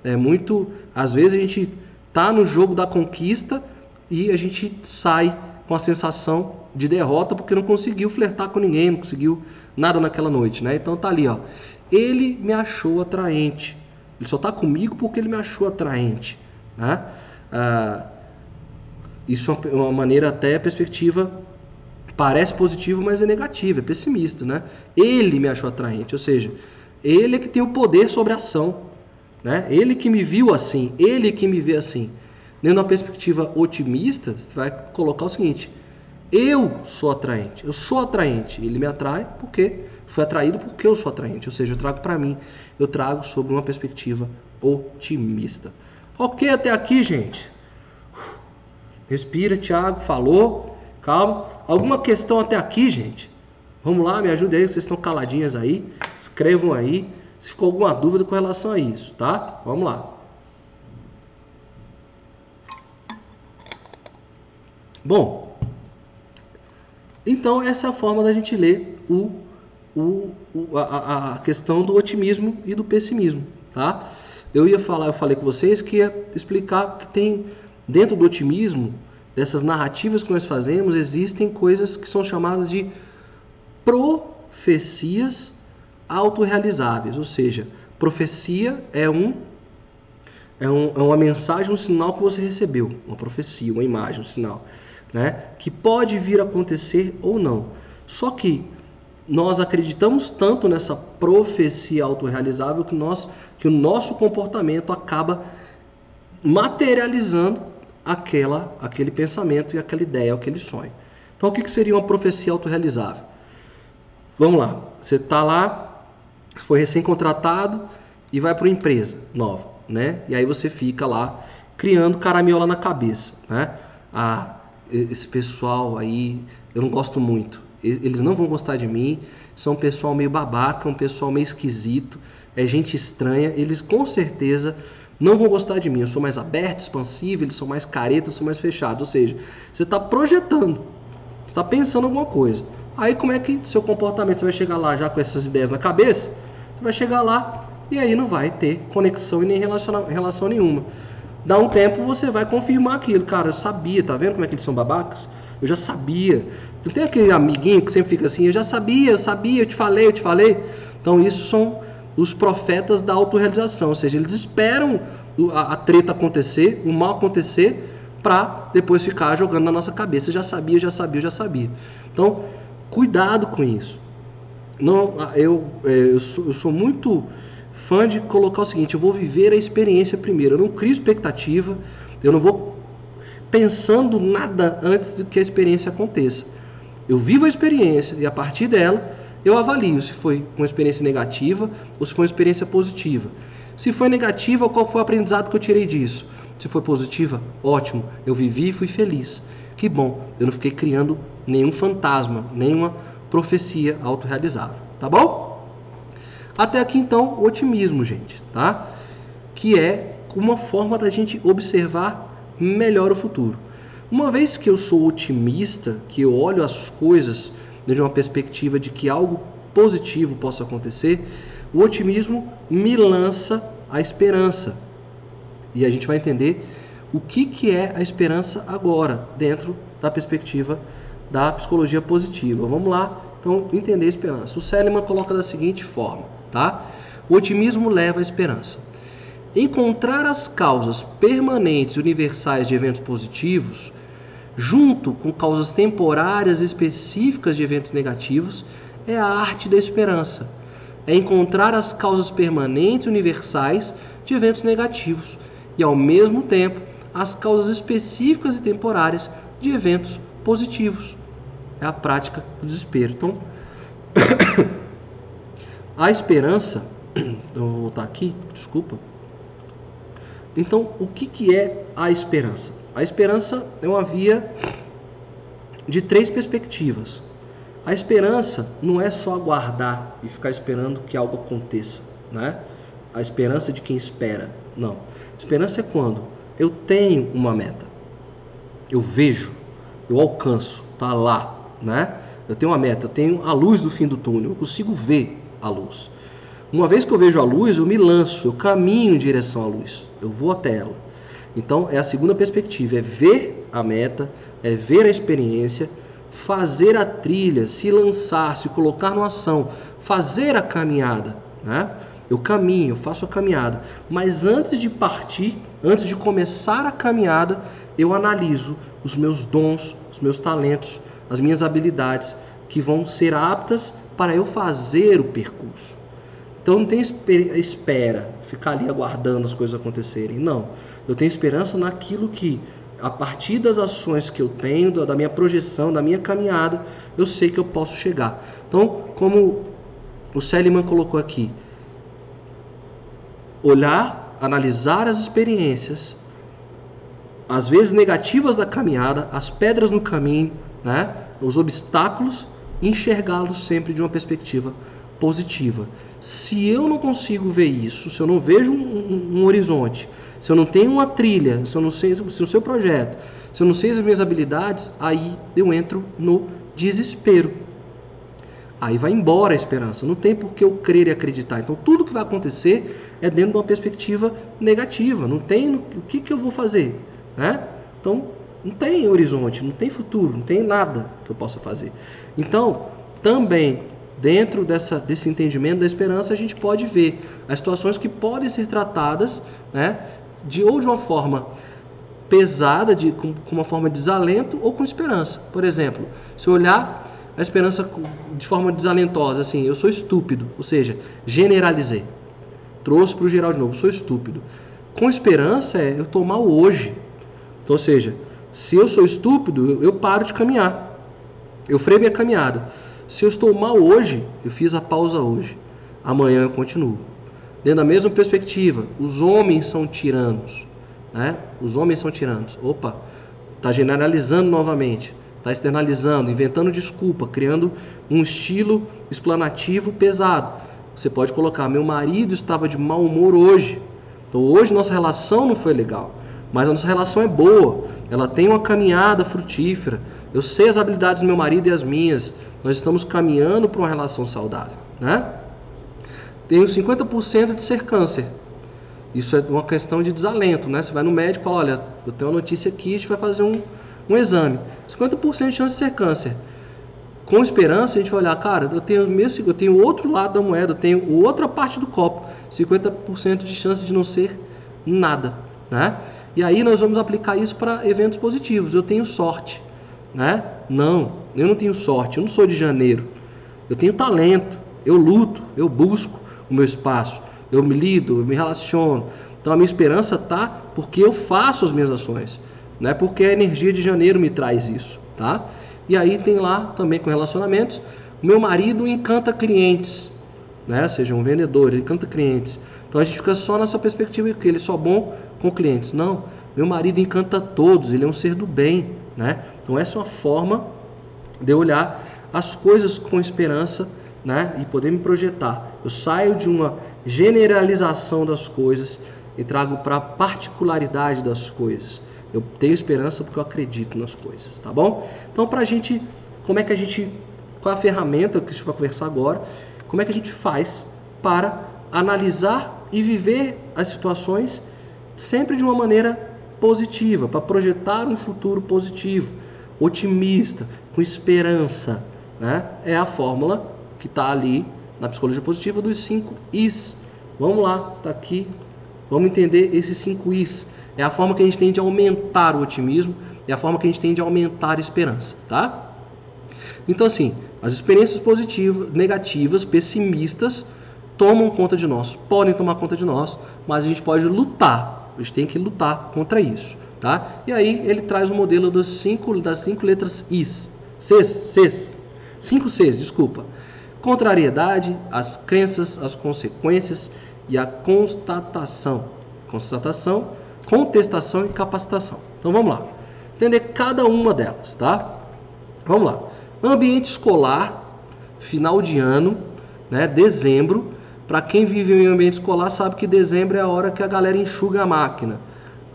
É muito. Às vezes a gente tá no jogo da conquista e a gente sai com a sensação de derrota porque não conseguiu flertar com ninguém, não conseguiu nada naquela noite, né? Então tá ali, ó. Ele me achou atraente. Ele só tá comigo porque ele me achou atraente, né? Ah, isso é uma maneira até perspectiva parece positiva, mas é negativa, é pessimista, né? Ele me achou atraente, ou seja, ele é que tem o poder sobre a ação, né? Ele que me viu assim, ele que me vê assim. Dentro de uma perspectiva otimista, você vai colocar o seguinte: eu sou atraente, eu sou atraente. Ele me atrai porque foi atraído porque eu sou atraente, ou seja, eu trago para mim, eu trago sobre uma perspectiva otimista. Ok até aqui, gente? Respira, Thiago, falou. Calma. Alguma questão até aqui, gente? Vamos lá, me ajude aí, vocês estão caladinhas aí. Escrevam aí se ficou alguma dúvida com relação a isso, tá? Vamos lá. Bom, então essa é a forma da gente ler o, o, o a, a, questão do otimismo e do pessimismo, tá? Eu ia falar, eu falei com vocês que ia explicar que tem dentro do otimismo, dessas narrativas que nós fazemos, existem coisas que são chamadas de profecias autorrealizáveis, ou seja, profecia é um é, um, é uma mensagem, um sinal que você recebeu, uma profecia, uma imagem, um sinal, né? Que pode vir a acontecer ou não. Só que nós acreditamos tanto nessa profecia autorrealizável que, nós, que o nosso comportamento acaba materializando aquela, aquele pensamento e aquela ideia, aquele sonho. Então, o que, que seria uma profecia autorrealizável? Vamos lá, você está lá foi recém-contratado e vai para uma empresa nova, né? E aí você fica lá criando caramiola na cabeça, né? Ah, esse pessoal aí, eu não gosto muito. Eles não vão gostar de mim, são um pessoal meio babaca, um pessoal meio esquisito, é gente estranha, eles com certeza não vão gostar de mim. Eu sou mais aberto, expansivo, eles são mais caretas, são mais fechados. Ou seja, você está projetando, está pensando alguma coisa. Aí como é que seu comportamento, você vai chegar lá já com essas ideias na cabeça? Você vai chegar lá e aí não vai ter conexão e nem relação nenhuma. Dá um tempo você vai confirmar aquilo. Cara, eu sabia, tá vendo como é que eles são babacas? Eu já sabia. Não tem aquele amiguinho que sempre fica assim, eu já sabia, eu sabia, eu te falei, eu te falei. Então isso são os profetas da autorrealização, ou seja, eles esperam a, a treta acontecer, o mal acontecer, para depois ficar jogando na nossa cabeça. Eu já sabia, eu já sabia, eu já sabia. Então, Cuidado com isso. Não, eu, é, eu, sou, eu sou muito fã de colocar o seguinte: eu vou viver a experiência primeiro. Eu não crio expectativa, eu não vou pensando nada antes de que a experiência aconteça. Eu vivo a experiência e a partir dela eu avalio se foi uma experiência negativa ou se foi uma experiência positiva. Se foi negativa, qual foi o aprendizado que eu tirei disso? Se foi positiva, ótimo, eu vivi e fui feliz. Que bom, eu não fiquei criando nenhum fantasma, nenhuma profecia autorrealizável, tá bom? Até aqui então o otimismo, gente, tá? Que é uma forma da gente observar melhor o futuro. Uma vez que eu sou otimista, que eu olho as coisas de uma perspectiva de que algo positivo possa acontecer, o otimismo me lança a esperança. E a gente vai entender o que, que é a esperança agora, dentro da perspectiva da psicologia positiva. Vamos lá, então, entender a esperança. O Seliman coloca da seguinte forma, tá? O otimismo leva à esperança. Encontrar as causas permanentes e universais de eventos positivos, junto com causas temporárias específicas de eventos negativos, é a arte da esperança. É encontrar as causas permanentes e universais de eventos negativos e, ao mesmo tempo, as causas específicas e temporárias de eventos positivos. É a prática do desespero. Então, a esperança, então vou voltar aqui, desculpa. Então, o que, que é a esperança? A esperança é uma via de três perspectivas. A esperança não é só aguardar e ficar esperando que algo aconteça, né? A esperança de quem espera. Não. Esperança é quando eu tenho uma meta. eu vejo, eu alcanço, tá lá, né? Eu tenho uma meta, eu tenho a luz do fim do túnel, eu consigo ver a luz. Uma vez que eu vejo a luz, eu me lanço, eu caminho em direção à luz, eu vou até ela. Então, é a segunda perspectiva, é ver a meta, é ver a experiência, fazer a trilha, se lançar, se colocar numa ação, fazer a caminhada, né? Eu caminho, eu faço a caminhada, mas antes de partir, antes de começar a caminhada, eu analiso os meus dons, os meus talentos, as minhas habilidades que vão ser aptas para eu fazer o percurso. Então não tem espera, ficar ali aguardando as coisas acontecerem. Não. Eu tenho esperança naquilo que, a partir das ações que eu tenho, da minha projeção, da minha caminhada, eu sei que eu posso chegar. Então, como o Seliman colocou aqui, olhar, analisar as experiências, às vezes negativas da caminhada, as pedras no caminho, né? os obstáculos, enxergá-los sempre de uma perspectiva positiva. Se eu não consigo ver isso, se eu não vejo um, um, um horizonte, se eu não tenho uma trilha, se eu não sei se o seu projeto, se eu não sei as minhas habilidades, aí eu entro no desespero. Aí vai embora a esperança. Não tem por que eu crer e acreditar. Então tudo que vai acontecer é dentro de uma perspectiva negativa. Não tem o que, que eu vou fazer, né? Então não tem horizonte, não tem futuro, não tem nada que eu possa fazer. Então também dentro dessa, desse entendimento da esperança, a gente pode ver as situações que podem ser tratadas né, de ou de uma forma pesada, de, com, com uma forma de desalento, ou com esperança. Por exemplo, se eu olhar a esperança de forma desalentosa, assim, eu sou estúpido, ou seja, generalizei. Trouxe para o geral de novo, sou estúpido. Com esperança é eu estou mal hoje. Então, ou seja, se eu sou estúpido, eu, paro de caminhar. Eu freio minha caminhada. Se eu estou mal hoje, eu fiz a pausa hoje. Amanhã eu continuo. Dentro da mesma perspectiva, os homens são tiranos. Né? Os homens são tiranos. Opa, está generalizando novamente. Está externalizando, inventando desculpa, criando um estilo explanativo pesado. Você pode colocar: meu marido estava de mau humor hoje. Então hoje nossa relação não foi legal. Mas a nossa relação é boa. Ela tem uma caminhada frutífera. Eu sei as habilidades do meu marido e as minhas. Nós estamos caminhando para uma relação saudável, né? Tenho 50% de ser câncer. Isso é uma questão de desalento, né? Você vai no médico e fala, olha, eu tenho uma notícia aqui, a gente vai fazer um, um exame. 50% de chance de ser câncer. Com esperança, a gente vai olhar, cara, eu tenho mesmo, eu tenho outro lado da moeda, eu tenho outra parte do copo, 50% de chance de não ser nada, né? E aí nós vamos aplicar isso para eventos positivos. Eu tenho sorte, né? Não, eu não tenho sorte, eu não sou de janeiro. Eu tenho talento, eu luto, eu busco o meu espaço, eu me lido, eu me relaciono. Então a minha esperança está porque eu faço as minhas ações, não é porque a energia de janeiro me traz isso, tá? E aí tem lá também com relacionamentos, meu marido encanta clientes, né? Seja um vendedor, ele encanta clientes. Então a gente fica só nessa perspectiva que ele é só bom com clientes. Não, meu marido encanta todos, ele é um ser do bem, né? Então essa é uma forma de olhar as coisas com esperança né, e poder me projetar. Eu saio de uma generalização das coisas e trago para a particularidade das coisas. Eu tenho esperança porque eu acredito nas coisas, tá bom? Então, para a gente, como é que a gente, qual é a ferramenta que a gente vai conversar agora? Como é que a gente faz para analisar e viver as situações sempre de uma maneira positiva, para projetar um futuro positivo? otimista, com esperança. Né? É a fórmula que está ali na psicologia positiva dos cinco Is. Vamos lá, está aqui. Vamos entender esses cinco Is. É a forma que a gente tem de aumentar o otimismo, é a forma que a gente tem de aumentar a esperança, tá? Então assim, as experiências positivas, negativas, pessimistas tomam conta de nós, podem tomar conta de nós, mas a gente pode lutar, a gente tem que lutar contra isso. Tá? E aí ele traz o modelo dos cinco, das cinco letras Is. Cs, Cs. Cinco Cs, desculpa. Contrariedade, as crenças, as consequências e a constatação. Constatação, contestação e capacitação. Então vamos lá. Entender cada uma delas, tá? Vamos lá. Ambiente escolar, final de ano, né, dezembro. Para quem vive em ambiente escolar sabe que dezembro é a hora que a galera enxuga a máquina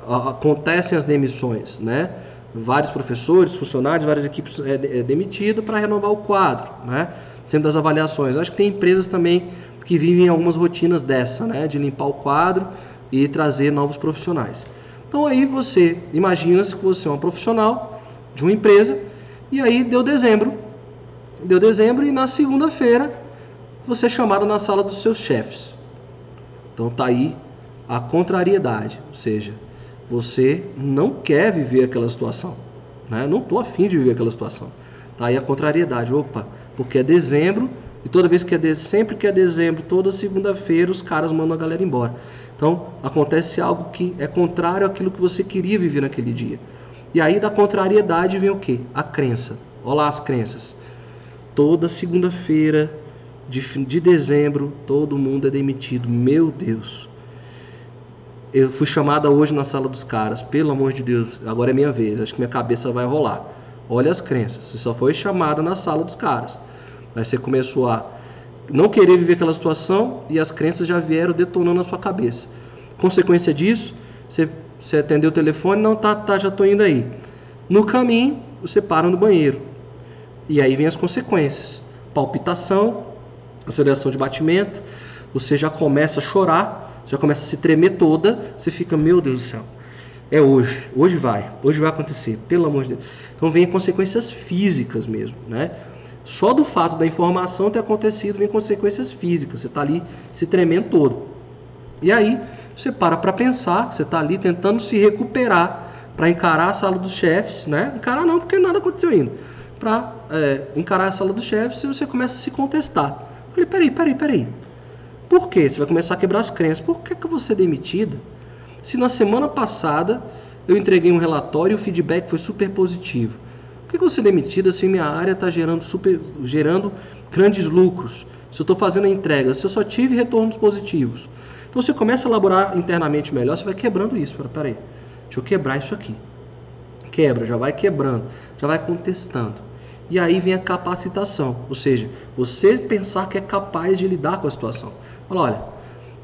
acontecem as demissões, né? vários professores, funcionários, várias equipes é, é demitidas para renovar o quadro, né? Sempre das avaliações. Acho que tem empresas também que vivem algumas rotinas dessa, né? De limpar o quadro e trazer novos profissionais. Então aí você imagina se você é um profissional de uma empresa e aí deu dezembro, deu dezembro e na segunda-feira você é chamado na sala dos seus chefes. Então tá aí a contrariedade, ou seja, você não quer viver aquela situação. Né? Não estou afim de viver aquela situação. Tá aí a contrariedade. Opa, porque é dezembro e toda vez que é de... sempre que é dezembro, toda segunda-feira os caras mandam a galera embora. Então acontece algo que é contrário àquilo que você queria viver naquele dia. E aí da contrariedade vem o que? A crença. Olha lá as crenças. Toda segunda-feira de, de dezembro todo mundo é demitido. Meu Deus eu fui chamada hoje na sala dos caras, pelo amor de Deus, agora é minha vez, acho que minha cabeça vai rolar. Olha as crenças, você só foi chamada na sala dos caras. Mas você começou a não querer viver aquela situação e as crenças já vieram detonando na sua cabeça. Consequência disso, você, você atendeu o telefone, não tá, tá, já tô indo aí. No caminho, você para no banheiro. E aí vem as consequências. Palpitação, aceleração de batimento, você já começa a chorar, já começa a se tremer toda, você fica, meu Deus do céu, é hoje, hoje vai, hoje vai acontecer, pelo amor de Deus. Então vem consequências físicas mesmo, né? Só do fato da informação ter acontecido vem consequências físicas, você está ali se tremendo todo. E aí você para para pensar, você está ali tentando se recuperar para encarar a sala dos chefes, né? Encarar não, porque nada aconteceu ainda. Para é, encarar a sala dos chefes, você começa a se contestar. Falei, peraí, peraí, peraí. Por quê? Você vai começar a quebrar as crenças. Por que, que eu vou ser demitida? Se na semana passada eu entreguei um relatório e o feedback foi super positivo. Por que, que eu vou ser demitida se minha área está gerando, super, gerando grandes lucros? Se eu estou fazendo a entrega, se eu só tive retornos positivos. Então você começa a elaborar internamente melhor, você vai quebrando isso. Pera, peraí, deixa eu quebrar isso aqui. Quebra, já vai quebrando, já vai contestando. E aí vem a capacitação, ou seja, você pensar que é capaz de lidar com a situação. Fala, olha,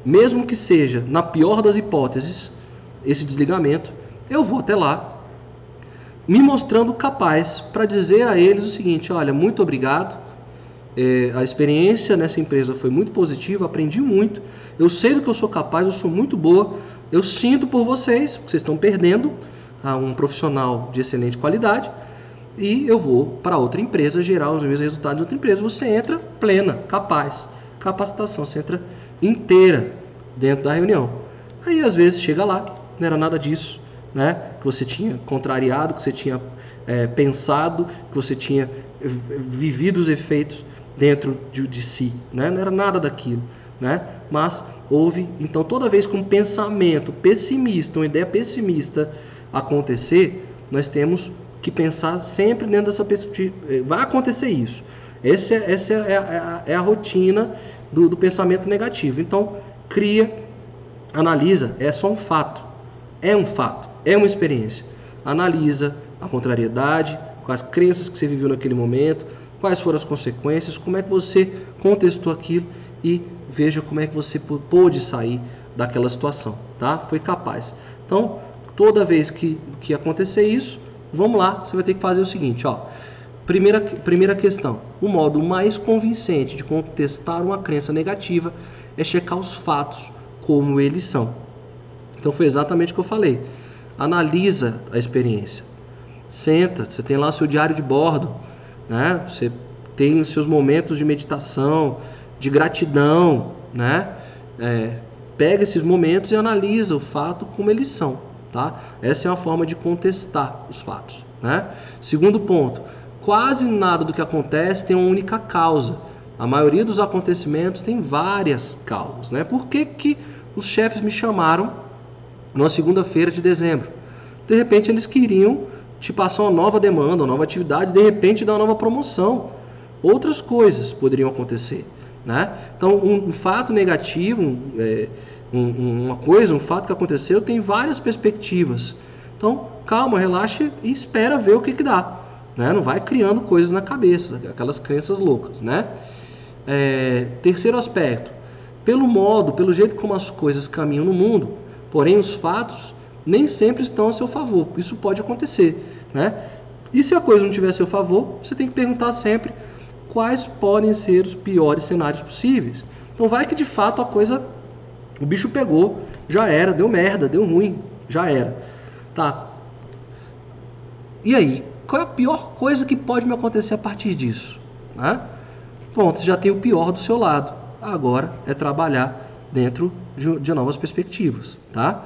mesmo que seja na pior das hipóteses, esse desligamento, eu vou até lá, me mostrando capaz para dizer a eles o seguinte: olha, muito obrigado, é, a experiência nessa empresa foi muito positiva, aprendi muito, eu sei do que eu sou capaz, eu sou muito boa, eu sinto por vocês, vocês estão perdendo um profissional de excelente qualidade e eu vou para outra empresa gerar os mesmos resultados de outra empresa. Você entra plena, capaz capacitação, você entra inteira dentro da reunião. Aí às vezes chega lá, não era nada disso, né? Que você tinha contrariado, que você tinha é, pensado, que você tinha vivido os efeitos dentro de, de, si, né? Não era nada daquilo, né? Mas houve, então toda vez que um pensamento pessimista, uma ideia pessimista acontecer, nós temos que pensar sempre dentro dessa perspectiva. Vai acontecer isso. Essa, é, essa é, a, é a rotina do, do pensamento negativo. Então, cria, analisa, é só um fato. É um fato, é uma experiência. Analisa a contrariedade, quais crenças que você viveu naquele momento, quais foram as consequências, como é que você contestou aquilo e veja como é que você pôde sair daquela situação, tá? Foi capaz. Então, toda vez que, que acontecer isso, vamos lá, você vai ter que fazer o seguinte, ó. Primeira, primeira questão: o modo mais convincente de contestar uma crença negativa é checar os fatos como eles são. Então foi exatamente o que eu falei. Analisa a experiência. Senta, você tem lá seu diário de bordo, né? Você tem os seus momentos de meditação, de gratidão, né? É, pega esses momentos e analisa o fato como eles são, tá? Essa é uma forma de contestar os fatos, né? Segundo ponto, quase nada do que acontece tem uma única causa. A maioria dos acontecimentos tem várias causas. Né? Por que, que os chefes me chamaram numa segunda-feira de dezembro? De repente eles queriam te passar uma nova demanda, uma nova atividade, de repente dar uma nova promoção. Outras coisas poderiam acontecer. Né? Então, um, fato negativo, um, é, um, uma coisa, um fato que aconteceu, tem várias perspectivas. Então, calma, relaxe e espera ver o que, que dá. Né? Não vai criando coisas na cabeça, aquelas crenças loucas. Né? É, terceiro aspecto, pelo modo, pelo jeito como as coisas caminham no mundo, porém os fatos nem sempre estão a seu favor. Isso pode acontecer. né? E se a coisa não tiver a seu favor, você tem que perguntar sempre quais podem ser os piores cenários possíveis. Então vai que de fato a coisa o bicho pegou, já era, deu merda, deu ruim, já era. Tá. E aí, qual é a pior coisa que pode me acontecer a partir disso? Né? Pronto, você já tem o pior do seu lado. Agora é trabalhar dentro de, novas perspectivas, tá?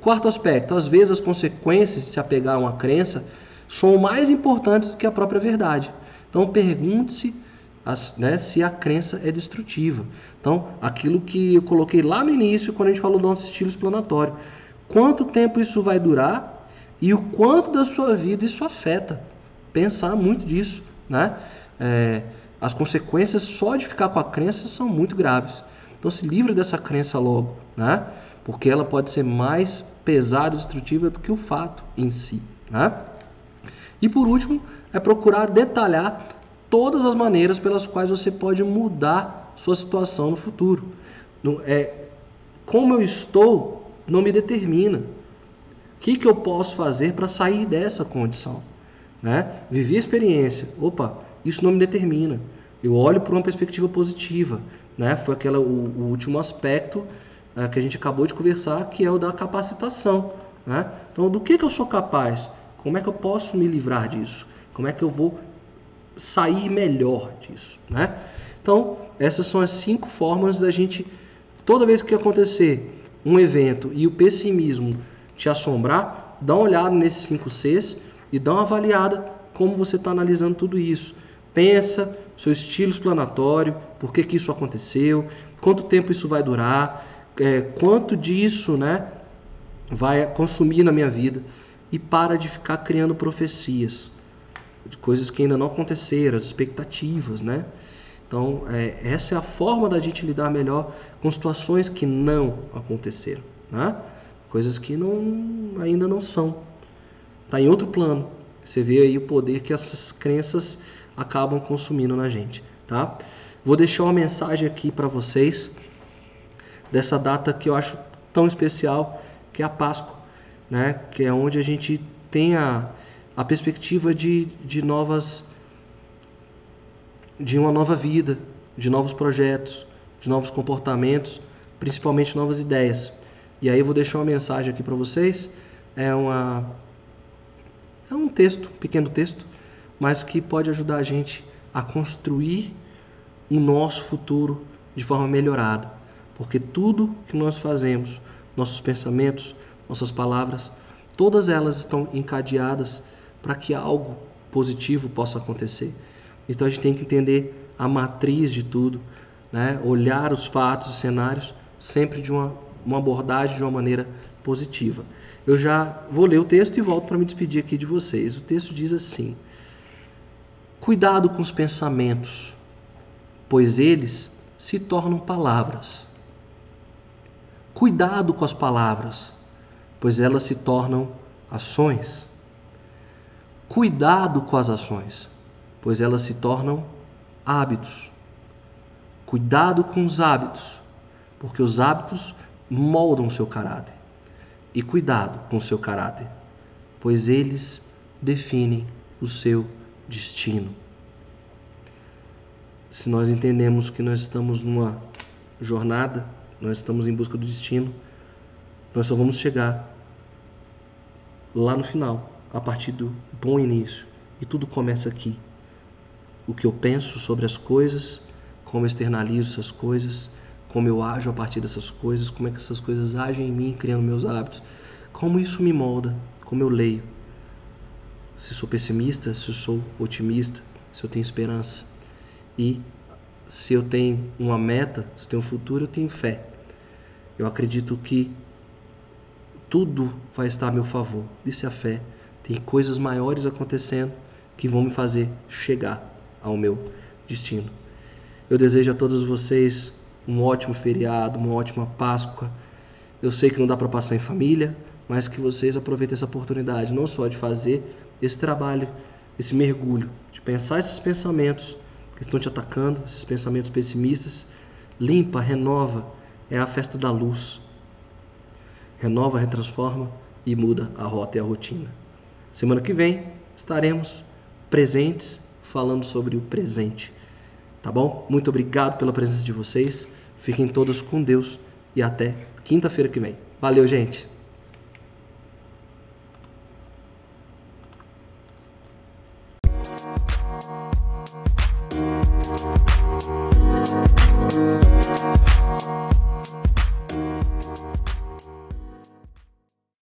Quarto aspecto, às vezes as consequências de se apegar a uma crença são mais importantes do que a própria verdade. Então pergunte-se né, se a crença é destrutiva. Então, aquilo que eu coloquei lá no início, quando a gente falou do nosso estilo explanatório. Quanto tempo isso vai durar e o quanto da sua vida isso afeta? Pensar muito disso, né? É, as consequências só de ficar com a crença são muito graves. Então se livre dessa crença logo, né? Porque ela pode ser mais pesada e destrutiva do que o fato em si, né? E por último, é procurar detalhar todas as maneiras pelas quais você pode mudar sua situação no futuro. É, como eu estou não me determina. O que, que eu posso fazer para sair dessa condição? Né? Vivi a experiência. Opa, isso não me determina. Eu olho por uma perspectiva positiva. Né? Foi aquela, o, o último aspecto é, que a gente acabou de conversar, que é o da capacitação. Né? Então, do que, que eu sou capaz? Como é que eu posso me livrar disso? Como é que eu vou sair melhor disso? Né? Então, essas são as cinco formas da gente, toda vez que acontecer um evento e o pessimismo te assombrar, dá uma olhada nesses cinco Cs e dá uma avaliada como você está analisando tudo isso. Pensa, seu estilo explanatório, por que, que isso aconteceu, quanto tempo isso vai durar, é, quanto disso né, vai consumir na minha vida e para de ficar criando profecias de coisas que ainda não aconteceram, as expectativas, né? Então, é, essa é a forma da gente lidar melhor com situações que não aconteceram, né? Coisas que não, ainda não são. Está em outro plano. Você vê aí o poder que essas crenças acabam consumindo na gente, tá? Vou deixar uma mensagem aqui para vocês dessa data que eu acho tão especial, que é a Páscoa, né? Que é onde a gente tem a, a perspectiva de, de novas de uma nova vida, de novos projetos, de novos comportamentos, principalmente novas ideias. E aí eu vou deixar uma mensagem aqui para vocês. É uma é um texto, um pequeno texto, mas que pode ajudar a gente a construir o nosso futuro de forma melhorada. Porque tudo que nós fazemos, nossos pensamentos, nossas palavras, todas elas estão encadeadas para que algo positivo possa acontecer. Então a gente tem que entender a matriz de tudo, né? olhar os fatos, os cenários, sempre de uma, uma abordagem de uma maneira positiva. Eu já vou ler o texto e volto para me despedir aqui de vocês. O texto diz assim: Cuidado com os pensamentos, pois eles se tornam palavras. Cuidado com as palavras, pois elas se tornam ações. Cuidado com as ações, pois elas se tornam hábitos. Cuidado com os hábitos, porque os hábitos moldam o seu caráter. E cuidado com o seu caráter, pois eles definem o seu destino. Se nós entendemos que nós estamos numa jornada, nós estamos em busca do destino, nós só vamos chegar lá no final, a partir do bom início. E tudo começa aqui. O que eu penso sobre as coisas, como eu externalizo essas coisas, como eu ajo a partir dessas coisas, como é que essas coisas agem em mim, criando meus hábitos, como isso me molda, como eu leio. Se sou pessimista, se sou otimista, se eu tenho esperança. E se eu tenho uma meta, se eu tenho um futuro, eu tenho fé. Eu acredito que tudo vai estar a meu favor. Isso é a fé. Tem coisas maiores acontecendo que vão me fazer chegar ao meu destino. Eu desejo a todos vocês um ótimo feriado, uma ótima Páscoa. Eu sei que não dá para passar em família, mas que vocês aproveitem essa oportunidade, não só de fazer esse trabalho, esse mergulho, de pensar esses pensamentos que estão te atacando, esses pensamentos pessimistas, limpa, renova, é a festa da luz. Renova, retransforma e muda a rota e a rotina. Semana que vem estaremos presentes falando sobre o presente. Tá bom? Muito obrigado pela presença de vocês. Fiquem todos com Deus e até quinta-feira que vem. Valeu, gente!